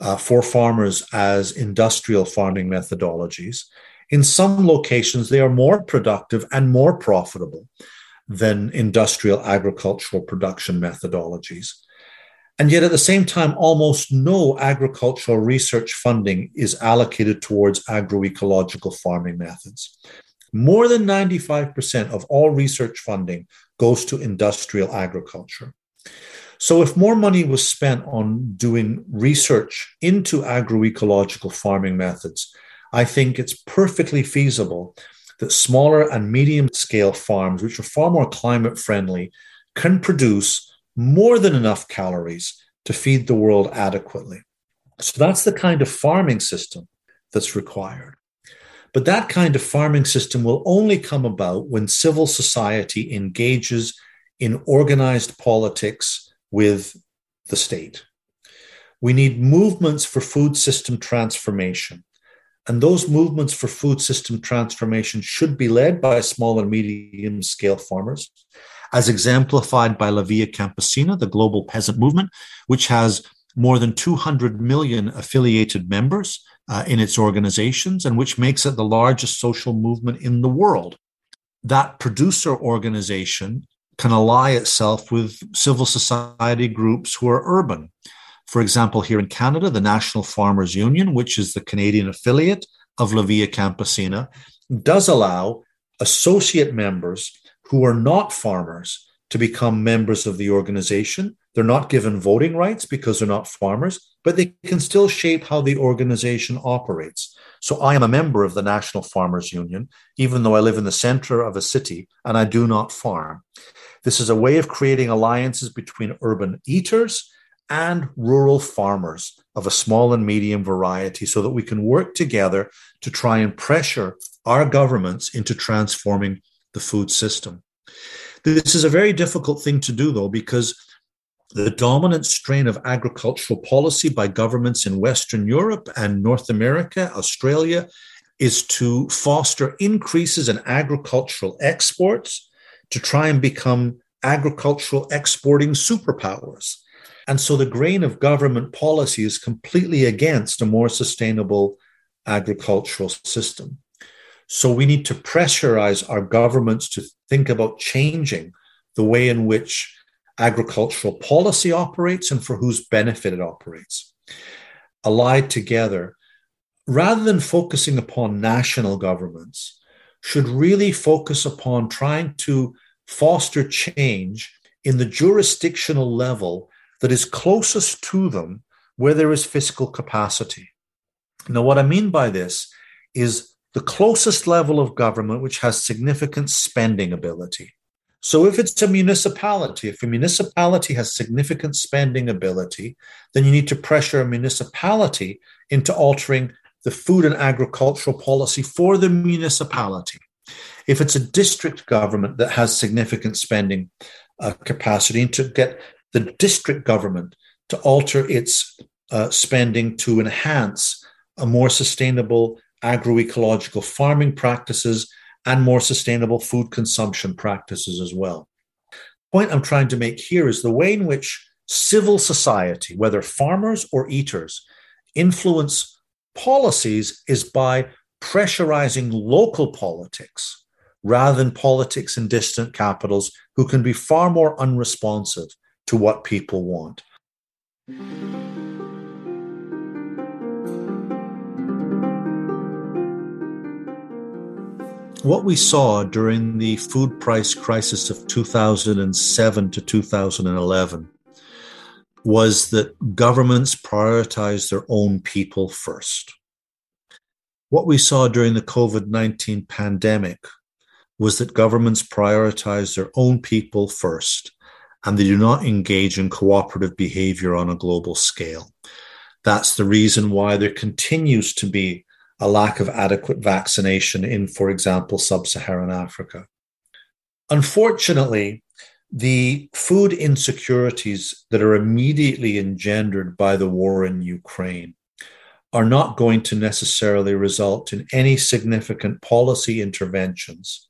uh, for farmers as industrial farming methodologies. In some locations, they are more productive and more profitable than industrial agricultural production methodologies. And yet, at the same time, almost no agricultural research funding is allocated towards agroecological farming methods. More than 95% of all research funding goes to industrial agriculture. So, if more money was spent on doing research into agroecological farming methods, I think it's perfectly feasible that smaller and medium scale farms, which are far more climate friendly, can produce more than enough calories to feed the world adequately. So that's the kind of farming system that's required. But that kind of farming system will only come about when civil society engages in organized politics with the state. We need movements for food system transformation. And those movements for food system transformation should be led by small and medium scale farmers as exemplified by La Via Campesina, the global peasant movement, which has more than 200 million affiliated members uh, in its organizations and which makes it the largest social movement in the world. That producer organization can ally itself with civil society groups who are urban. For example, here in Canada, the National Farmers Union, which is the Canadian affiliate of La Via Campesina, does allow associate members who are not farmers to become members of the organization. They're not given voting rights because they're not farmers, but they can still shape how the organization operates. So I am a member of the National Farmers Union, even though I live in the center of a city and I do not farm. This is a way of creating alliances between urban eaters and rural farmers of a small and medium variety so that we can work together to try and pressure our governments into transforming the food system. This is a very difficult thing to do, though, because the dominant strain of agricultural policy by governments in Western Europe and North America, Australia, is to foster increases in agricultural exports to try and become agricultural exporting superpowers. And so the grain of government policy is completely against a more sustainable agricultural system. So we need to pressurize our governments to think about changing the way in which agricultural policy operates and for whose benefit it operates. Allied together, rather than focusing upon national governments, should really focus upon trying to foster change in the jurisdictional level that is closest to them where there is fiscal capacity. Now, what I mean by this is the closest level of government which has significant spending ability. So, if it's a municipality, if a municipality has significant spending ability, then you need to pressure a municipality into altering the food and agricultural policy for the municipality. If it's a district government that has significant spending uh, capacity, to get the district government to alter its uh, spending to enhance a more sustainable agroecological farming practices and more sustainable food consumption practices as well. The point I'm trying to make here is the way in which civil society, whether farmers or eaters, influence policies is by pressurizing local politics rather than politics in distant capitals who can be far more unresponsive to what people want. What we saw during the food price crisis of 2007 to 2011 was that governments prioritized their own people first. What we saw during the COVID 19 pandemic was that governments prioritize their own people first and they do not engage in cooperative behavior on a global scale. That's the reason why there continues to be a lack of adequate vaccination in, for example, sub Saharan Africa. Unfortunately, the food insecurities that are immediately engendered by the war in Ukraine are not going to necessarily result in any significant policy interventions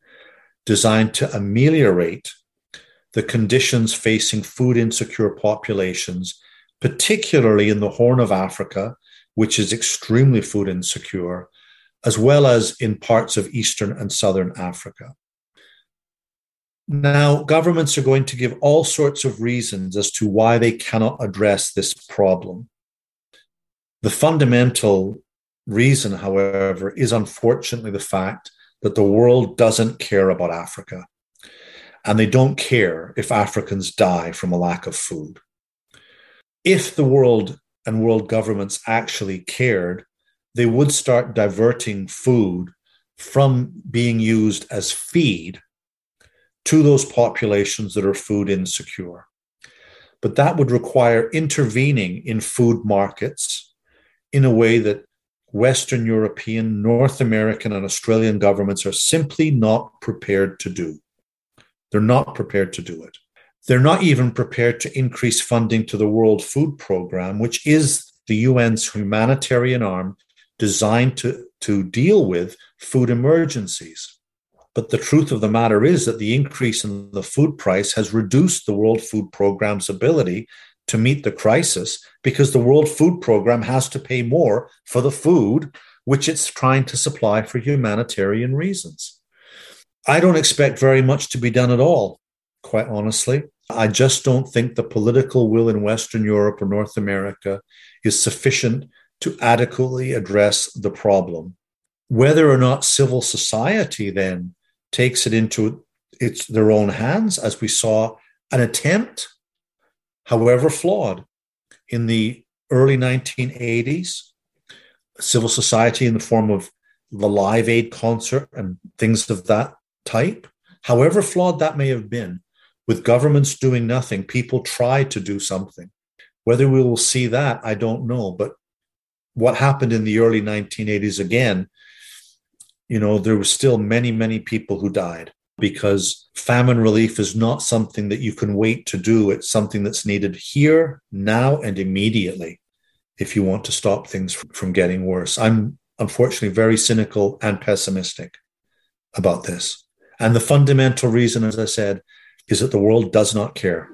designed to ameliorate the the conditions facing food insecure populations, particularly in the Horn of Africa, which is extremely food insecure, as well as in parts of Eastern and Southern Africa. Now, governments are going to give all sorts of reasons as to why they cannot address this problem. The fundamental reason, however, is unfortunately the fact that the world doesn't care about Africa. And they don't care if Africans die from a lack of food. If the world and world governments actually cared, they would start diverting food from being used as feed to those populations that are food insecure. But that would require intervening in food markets in a way that Western European, North American, and Australian governments are simply not prepared to do. They're not prepared to do it. They're not even prepared to increase funding to the World Food Program, which is the UN's humanitarian arm designed to, to deal with food emergencies. But the truth of the matter is that the increase in the food price has reduced the World Food Programme's ability to meet the crisis because the World Food Programme has to pay more for the food which it's trying to supply for humanitarian reasons. I don't expect very much to be done at all, quite honestly. I just don't think the political will in Western Europe or North America is sufficient to adequately address the problem. Whether or not civil society then takes it into its their own hands, as we saw an attempt, however flawed, in the early 1980s, civil society in the form of the Live Aid concert and things of that type, however flawed that may have been, with governments doing nothing, people tried to do something. Whether we will see that, I don't know. But what happened in the early 1980s again you know, there were still many, many people who died because famine relief is not something that you can wait to do. It's something that's needed here, now, and immediately if you want to stop things from getting worse. I'm unfortunately very cynical and pessimistic about this. And the fundamental reason, as I said, is that the world does not care.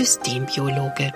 Systembiologe.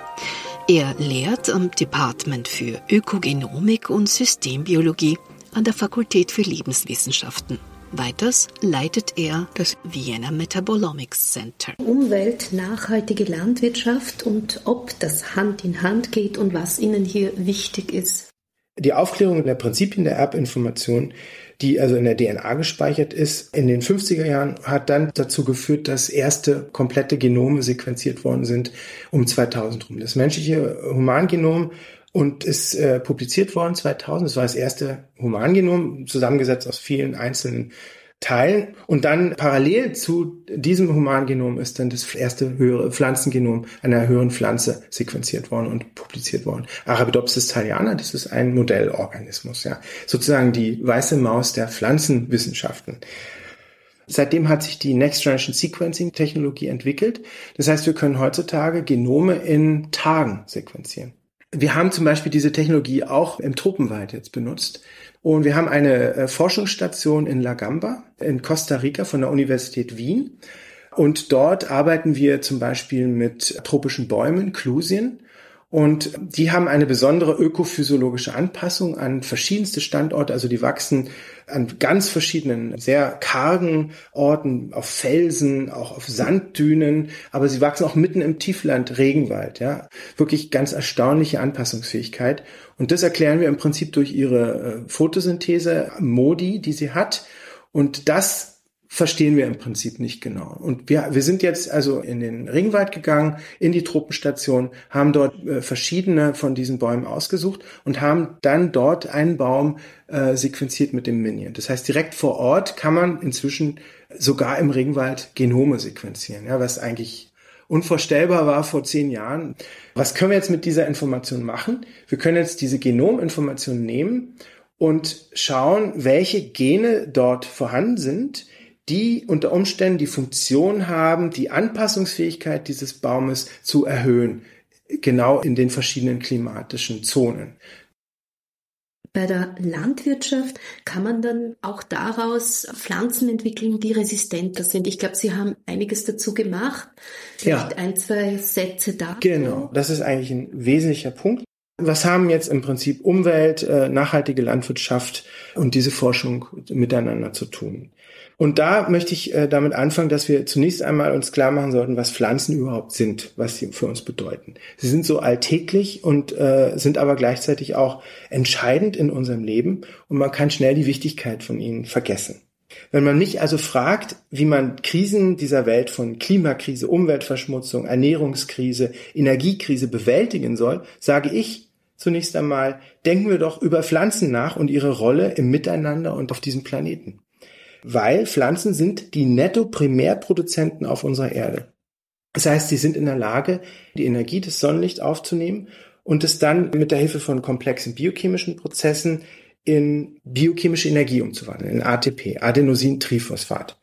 Er lehrt am Department für Ökogenomik und Systembiologie an der Fakultät für Lebenswissenschaften. Weiters leitet er das Vienna Metabolomics Center. Umwelt, nachhaltige Landwirtschaft und ob das Hand in Hand geht und was Ihnen hier wichtig ist. Die Aufklärung der Prinzipien der Erbinformation die also in der DNA gespeichert ist, in den 50er Jahren hat dann dazu geführt, dass erste komplette Genome sequenziert worden sind um 2000 rum. Das menschliche Humangenom und ist äh, publiziert worden 2000. Das war das erste Humangenom, zusammengesetzt aus vielen einzelnen teilen. Und dann parallel zu diesem Humangenom ist dann das erste höhere Pflanzengenom einer höheren Pflanze sequenziert worden und publiziert worden. Arabidopsis thaliana, das ist ein Modellorganismus, ja. Sozusagen die weiße Maus der Pflanzenwissenschaften. Seitdem hat sich die Next Generation Sequencing Technologie entwickelt. Das heißt, wir können heutzutage Genome in Tagen sequenzieren. Wir haben zum Beispiel diese Technologie auch im Tropenwald jetzt benutzt. Und wir haben eine äh, Forschungsstation in La Gamba in Costa Rica von der Universität Wien. Und dort arbeiten wir zum Beispiel mit tropischen Bäumen, Klusien. Und die haben eine besondere ökophysiologische Anpassung an verschiedenste Standorte. Also die wachsen an ganz verschiedenen, sehr kargen Orten, auf Felsen, auch auf Sanddünen, aber sie wachsen auch mitten im Tiefland, Regenwald, ja. Wirklich ganz erstaunliche Anpassungsfähigkeit. Und das erklären wir im Prinzip durch ihre äh, Photosynthese, Modi, die sie hat. Und das verstehen wir im Prinzip nicht genau. Und wir, wir sind jetzt also in den Ringwald gegangen, in die Truppenstation, haben dort äh, verschiedene von diesen Bäumen ausgesucht und haben dann dort einen Baum äh, sequenziert mit dem Minion. Das heißt, direkt vor Ort kann man inzwischen sogar im Regenwald Genome sequenzieren, ja, was eigentlich unvorstellbar war vor zehn Jahren. Was können wir jetzt mit dieser Information machen? Wir können jetzt diese Genominformation nehmen und schauen, welche Gene dort vorhanden sind, die unter Umständen die Funktion haben, die Anpassungsfähigkeit dieses Baumes zu erhöhen, genau in den verschiedenen klimatischen Zonen. Bei der Landwirtschaft kann man dann auch daraus Pflanzen entwickeln, die resistenter sind. Ich glaube, Sie haben einiges dazu gemacht. Vielleicht ja. ein, zwei Sätze da. Genau, das ist eigentlich ein wesentlicher Punkt. Was haben jetzt im Prinzip Umwelt, äh, nachhaltige Landwirtschaft und diese Forschung miteinander zu tun? Und da möchte ich äh, damit anfangen, dass wir zunächst einmal uns klar machen sollten, was Pflanzen überhaupt sind, was sie für uns bedeuten. Sie sind so alltäglich und äh, sind aber gleichzeitig auch entscheidend in unserem Leben und man kann schnell die Wichtigkeit von ihnen vergessen. Wenn man mich also fragt, wie man Krisen dieser Welt von Klimakrise, Umweltverschmutzung, Ernährungskrise, Energiekrise bewältigen soll, sage ich zunächst einmal, denken wir doch über Pflanzen nach und ihre Rolle im Miteinander und auf diesem Planeten weil Pflanzen sind die Netto-Primärproduzenten auf unserer Erde. Das heißt, sie sind in der Lage, die Energie des Sonnenlichts aufzunehmen und es dann mit der Hilfe von komplexen biochemischen Prozessen in biochemische Energie umzuwandeln, in ATP, Adenosintriphosphat.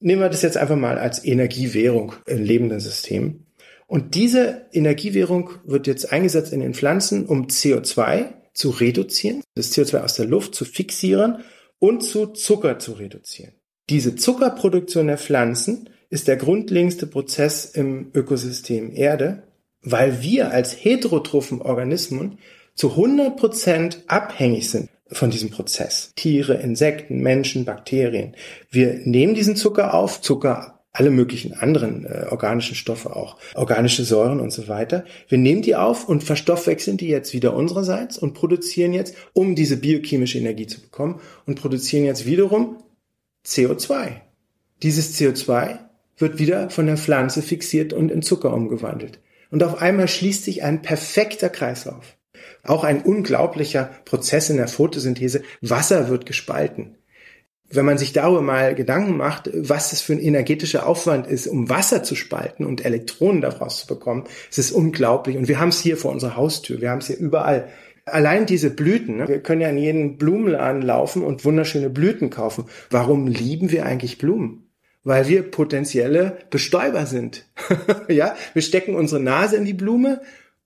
Nehmen wir das jetzt einfach mal als Energiewährung in lebenden Systemen. Und diese Energiewährung wird jetzt eingesetzt in den Pflanzen, um CO2 zu reduzieren, das CO2 aus der Luft zu fixieren und zu Zucker zu reduzieren. Diese Zuckerproduktion der Pflanzen ist der grundlegendste Prozess im Ökosystem Erde, weil wir als heterotrophen Organismen zu 100 Prozent abhängig sind von diesem Prozess. Tiere, Insekten, Menschen, Bakterien. Wir nehmen diesen Zucker auf, Zucker, alle möglichen anderen äh, organischen Stoffe auch, organische Säuren und so weiter. Wir nehmen die auf und verstoffwechseln die jetzt wieder unsererseits und produzieren jetzt, um diese biochemische Energie zu bekommen, und produzieren jetzt wiederum CO2. Dieses CO2 wird wieder von der Pflanze fixiert und in Zucker umgewandelt. Und auf einmal schließt sich ein perfekter Kreislauf. Auch ein unglaublicher Prozess in der Photosynthese. Wasser wird gespalten wenn man sich darüber mal Gedanken macht, was das für ein energetischer Aufwand ist, um Wasser zu spalten und Elektronen daraus zu bekommen, es ist unglaublich. Und wir haben es hier vor unserer Haustür, wir haben es hier überall. Allein diese Blüten, ne? wir können ja in jeden Blumenladen laufen und wunderschöne Blüten kaufen. Warum lieben wir eigentlich Blumen? Weil wir potenzielle Bestäuber sind. ja, wir stecken unsere Nase in die Blume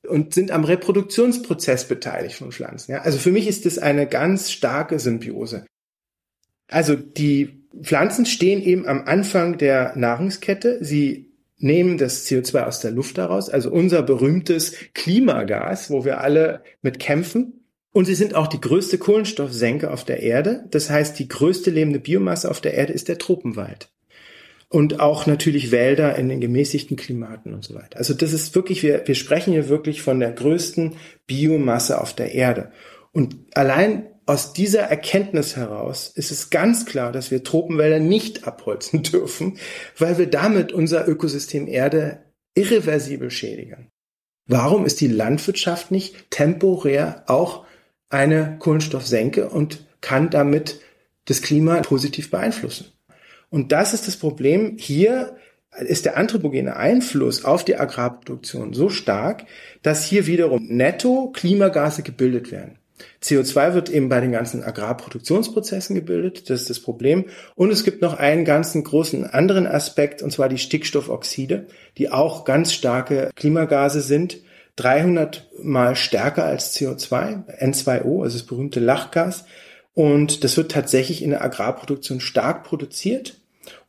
und sind am Reproduktionsprozess beteiligt von Pflanzen. Ja? Also für mich ist das eine ganz starke Symbiose. Also die Pflanzen stehen eben am Anfang der Nahrungskette. Sie nehmen das CO2 aus der Luft heraus, also unser berühmtes Klimagas, wo wir alle mit kämpfen. Und sie sind auch die größte Kohlenstoffsenke auf der Erde. Das heißt, die größte lebende Biomasse auf der Erde ist der Tropenwald. Und auch natürlich Wälder in den gemäßigten Klimaten und so weiter. Also das ist wirklich, wir, wir sprechen hier wirklich von der größten Biomasse auf der Erde. Und allein aus dieser Erkenntnis heraus ist es ganz klar, dass wir Tropenwälder nicht abholzen dürfen, weil wir damit unser Ökosystem Erde irreversibel schädigen. Warum ist die Landwirtschaft nicht temporär auch eine Kohlenstoffsenke und kann damit das Klima positiv beeinflussen? Und das ist das Problem. Hier ist der anthropogene Einfluss auf die Agrarproduktion so stark, dass hier wiederum netto Klimagase gebildet werden. CO2 wird eben bei den ganzen Agrarproduktionsprozessen gebildet, das ist das Problem. Und es gibt noch einen ganzen großen anderen Aspekt, und zwar die Stickstoffoxide, die auch ganz starke Klimagase sind, 300 mal stärker als CO2, N2O, also das berühmte Lachgas. Und das wird tatsächlich in der Agrarproduktion stark produziert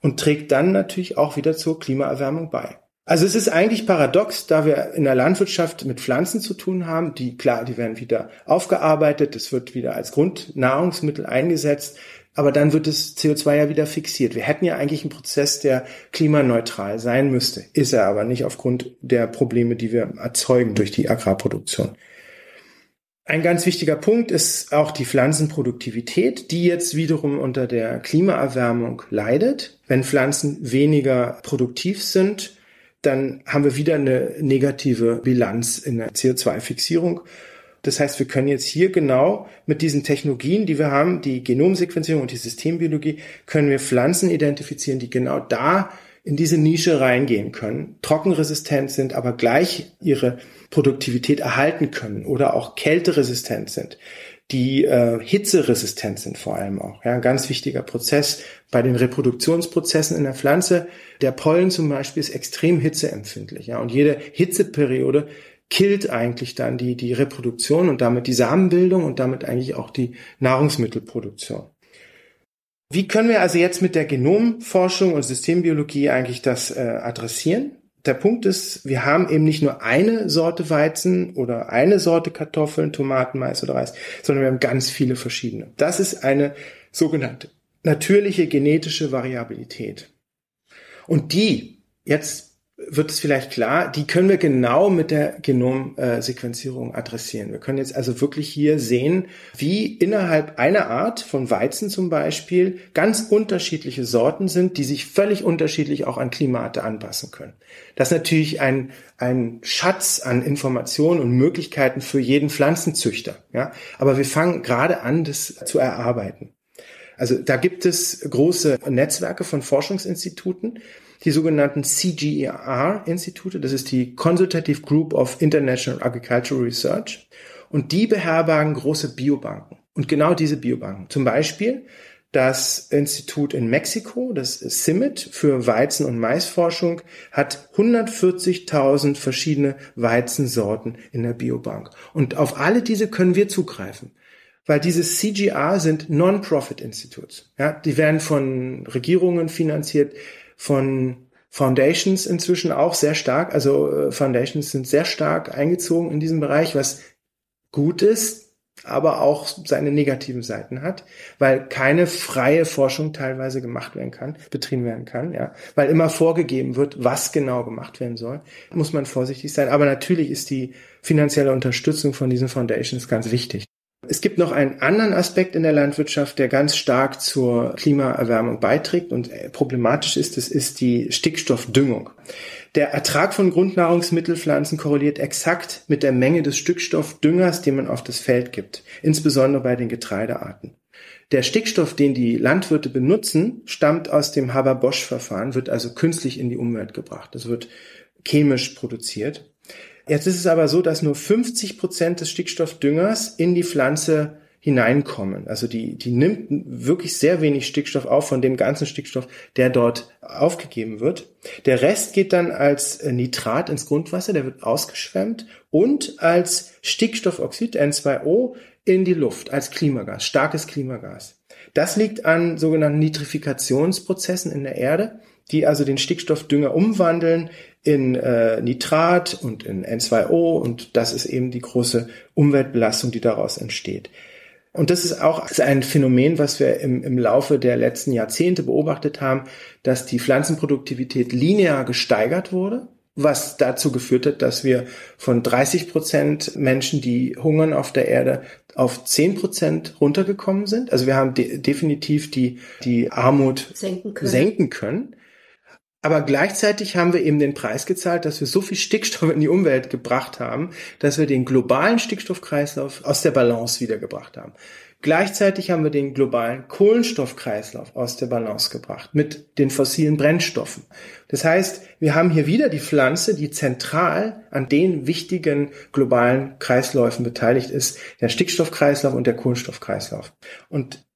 und trägt dann natürlich auch wieder zur Klimaerwärmung bei. Also es ist eigentlich paradox, da wir in der Landwirtschaft mit Pflanzen zu tun haben, die klar, die werden wieder aufgearbeitet, es wird wieder als Grundnahrungsmittel eingesetzt, aber dann wird das CO2 ja wieder fixiert. Wir hätten ja eigentlich einen Prozess, der klimaneutral sein müsste, ist er aber nicht aufgrund der Probleme, die wir erzeugen durch die Agrarproduktion. Ein ganz wichtiger Punkt ist auch die Pflanzenproduktivität, die jetzt wiederum unter der Klimaerwärmung leidet. Wenn Pflanzen weniger produktiv sind, dann haben wir wieder eine negative Bilanz in der CO2-Fixierung. Das heißt, wir können jetzt hier genau mit diesen Technologien, die wir haben, die Genomsequenzierung und die Systembiologie, können wir Pflanzen identifizieren, die genau da in diese Nische reingehen können, trockenresistent sind, aber gleich ihre Produktivität erhalten können oder auch kälteresistent sind, die äh, hitzeresistent sind vor allem auch. Ja, ein ganz wichtiger Prozess bei den Reproduktionsprozessen in der Pflanze. Der Pollen zum Beispiel ist extrem hitzeempfindlich. Ja, und jede Hitzeperiode killt eigentlich dann die, die Reproduktion und damit die Samenbildung und damit eigentlich auch die Nahrungsmittelproduktion. Wie können wir also jetzt mit der Genomforschung und Systembiologie eigentlich das äh, adressieren? Der Punkt ist, wir haben eben nicht nur eine Sorte Weizen oder eine Sorte Kartoffeln, Tomaten, Mais oder Reis, sondern wir haben ganz viele verschiedene. Das ist eine sogenannte natürliche genetische Variabilität. Und die, jetzt wird es vielleicht klar, die können wir genau mit der Genomsequenzierung adressieren. Wir können jetzt also wirklich hier sehen, wie innerhalb einer Art von Weizen zum Beispiel ganz unterschiedliche Sorten sind, die sich völlig unterschiedlich auch an Klimate anpassen können. Das ist natürlich ein, ein Schatz an Informationen und Möglichkeiten für jeden Pflanzenzüchter. Ja? Aber wir fangen gerade an, das zu erarbeiten. Also da gibt es große Netzwerke von Forschungsinstituten, die sogenannten CGER-Institute, das ist die Consultative Group of International Agricultural Research, und die beherbergen große Biobanken. Und genau diese Biobanken, zum Beispiel das Institut in Mexiko, das CIMMIT für Weizen- und Maisforschung, hat 140.000 verschiedene Weizensorten in der Biobank. Und auf alle diese können wir zugreifen weil diese CGR sind Non-Profit-Institutes. Ja, die werden von Regierungen finanziert, von Foundations inzwischen auch sehr stark. Also äh, Foundations sind sehr stark eingezogen in diesem Bereich, was gut ist, aber auch seine negativen Seiten hat, weil keine freie Forschung teilweise gemacht werden kann, betrieben werden kann, ja, weil immer vorgegeben wird, was genau gemacht werden soll, muss man vorsichtig sein. Aber natürlich ist die finanzielle Unterstützung von diesen Foundations ganz wichtig. Es gibt noch einen anderen Aspekt in der Landwirtschaft, der ganz stark zur Klimaerwärmung beiträgt und äh, problematisch ist, das ist die Stickstoffdüngung. Der Ertrag von Grundnahrungsmittelpflanzen korreliert exakt mit der Menge des Stickstoffdüngers, den man auf das Feld gibt, insbesondere bei den Getreidearten. Der Stickstoff, den die Landwirte benutzen, stammt aus dem Haber-Bosch-Verfahren, wird also künstlich in die Umwelt gebracht. Das wird chemisch produziert. Jetzt ist es aber so, dass nur 50 Prozent des Stickstoffdüngers in die Pflanze hineinkommen. Also die, die nimmt wirklich sehr wenig Stickstoff auf von dem ganzen Stickstoff, der dort aufgegeben wird. Der Rest geht dann als Nitrat ins Grundwasser, der wird ausgeschwemmt und als Stickstoffoxid N2O in die Luft, als Klimagas, starkes Klimagas. Das liegt an sogenannten Nitrifikationsprozessen in der Erde, die also den Stickstoffdünger umwandeln in äh, Nitrat und in N2O und das ist eben die große Umweltbelastung, die daraus entsteht. Und das ist auch ein Phänomen, was wir im, im Laufe der letzten Jahrzehnte beobachtet haben, dass die Pflanzenproduktivität linear gesteigert wurde, was dazu geführt hat, dass wir von 30 Prozent Menschen, die hungern auf der Erde, auf 10 Prozent runtergekommen sind. Also wir haben de definitiv die, die Armut senken können. senken können. Aber gleichzeitig haben wir eben den Preis gezahlt, dass wir so viel Stickstoff in die Umwelt gebracht haben, dass wir den globalen Stickstoffkreislauf aus der Balance wiedergebracht haben. Gleichzeitig haben wir den globalen Kohlenstoffkreislauf aus der Balance gebracht mit den fossilen Brennstoffen. Das heißt, wir haben hier wieder die Pflanze, die zentral an den wichtigen globalen Kreisläufen beteiligt ist, der Stickstoffkreislauf und der Kohlenstoffkreislauf. Und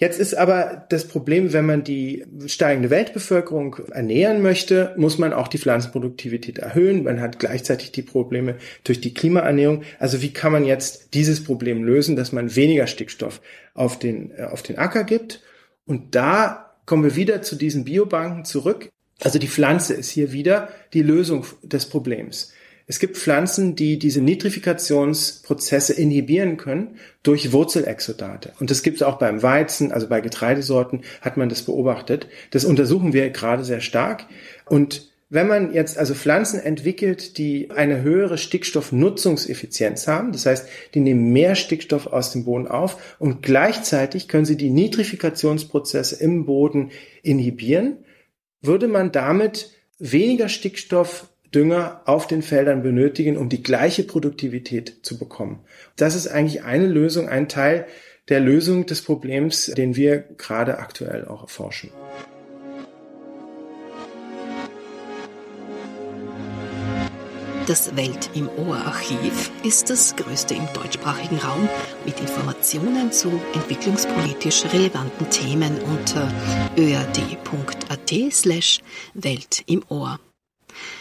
Jetzt ist aber das Problem, wenn man die steigende Weltbevölkerung ernähren möchte, muss man auch die Pflanzenproduktivität erhöhen. Man hat gleichzeitig die Probleme durch die Klimaernährung. Also wie kann man jetzt dieses Problem lösen, dass man weniger Stickstoff auf den, äh, auf den Acker gibt? Und da kommen wir wieder zu diesen Biobanken zurück. Also die Pflanze ist hier wieder die Lösung des Problems. Es gibt Pflanzen, die diese Nitrifikationsprozesse inhibieren können durch Wurzelexodate. Und das gibt es auch beim Weizen, also bei Getreidesorten hat man das beobachtet. Das untersuchen wir gerade sehr stark. Und wenn man jetzt also Pflanzen entwickelt, die eine höhere Stickstoffnutzungseffizienz haben, das heißt, die nehmen mehr Stickstoff aus dem Boden auf und gleichzeitig können sie die Nitrifikationsprozesse im Boden inhibieren, würde man damit weniger Stickstoffdünger auf den Feldern benötigen, um die gleiche Produktivität zu bekommen. Das ist eigentlich eine Lösung, ein Teil der Lösung des Problems, den wir gerade aktuell auch erforschen. Das Welt im Ohr Archiv ist das größte im deutschsprachigen Raum mit Informationen zu entwicklungspolitisch relevanten Themen unter öad.at slash Welt im Ohr.